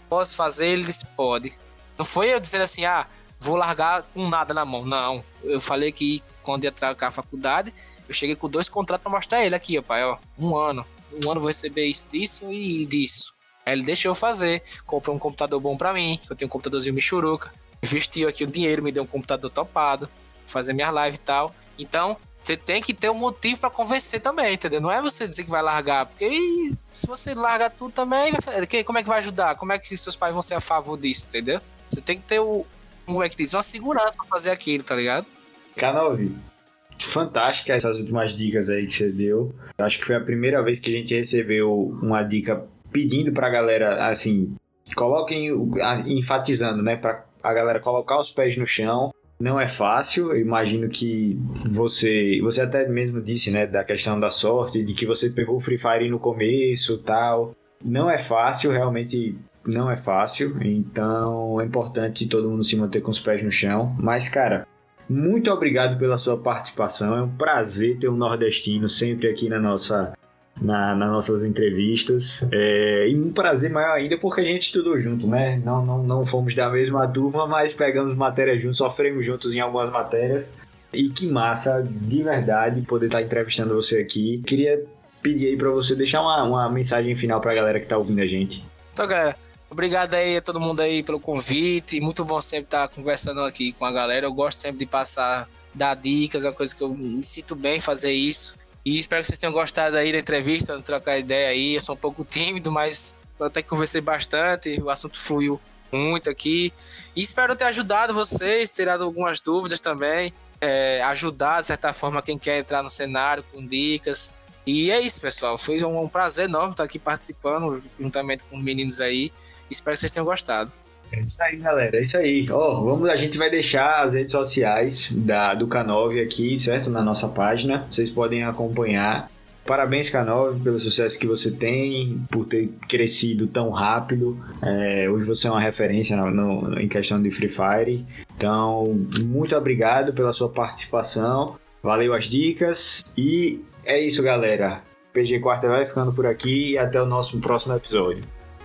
Posso fazer? Ele disse, pode. Não foi eu dizendo assim, ah, vou largar com nada na mão. Não. Eu falei que quando ia trocar a faculdade, eu cheguei com dois contratos pra mostrar ele aqui, ó, pai, ó. Um ano. Um ano vou receber isso, disso e disso. Aí ele deixou eu fazer. Comprou um computador bom pra mim. Eu tenho um computadorzinho Michuruca. Investiu aqui o dinheiro, me deu um computador topado. Fazer minha live e tal. Então, você tem que ter um motivo para convencer também, entendeu? Não é você dizer que vai largar, porque se você larga tudo também, como é que vai ajudar? Como é que seus pais vão ser a favor disso, entendeu? Você tem que ter o, como é que diz, uma segurança pra fazer aquilo, tá ligado? K9, fantástica essas últimas dicas aí que você deu. Acho que foi a primeira vez que a gente recebeu uma dica pedindo pra galera, assim, coloquem, enfatizando, né, pra a galera colocar os pés no chão. Não é fácil, eu imagino que você, você até mesmo disse, né, da questão da sorte, de que você pegou o Free Fire no começo, tal. Não é fácil, realmente não é fácil, então é importante todo mundo se manter com os pés no chão. Mas, cara, muito obrigado pela sua participação. É um prazer ter um nordestino sempre aqui na nossa, na, nas nossas entrevistas. É, e um prazer maior ainda porque a gente estudou junto, né? Não, não, não fomos da mesma turma, mas pegamos matérias juntos, sofremos juntos em algumas matérias. E que massa, de verdade, poder estar entrevistando você aqui. Queria pedir aí para você deixar uma, uma mensagem final para a galera que está ouvindo a gente. Então, galera, Obrigado aí a todo mundo aí pelo convite. Muito bom sempre estar conversando aqui com a galera. Eu gosto sempre de passar, dar dicas, é uma coisa que eu me sinto bem fazer isso. E espero que vocês tenham gostado aí da entrevista, trocar ideia aí. Eu sou um pouco tímido, mas até conversei bastante, o assunto fluiu muito aqui. E espero ter ajudado vocês, tirado algumas dúvidas também. É, ajudar, de certa forma, quem quer entrar no cenário com dicas. E é isso, pessoal. Foi um prazer enorme estar aqui participando, juntamente com os meninos aí. Espero que vocês tenham gostado. É isso aí, galera. É isso aí. Ó, vamos, a gente vai deixar as redes sociais da, do K9 aqui, certo? Na nossa página. Vocês podem acompanhar. Parabéns, K9, pelo sucesso que você tem, por ter crescido tão rápido. É, hoje você é uma referência no, no, em questão de Free Fire. Então, muito obrigado pela sua participação. Valeu as dicas. E é isso, galera. PG Quarta vai ficando por aqui e até o nosso próximo episódio.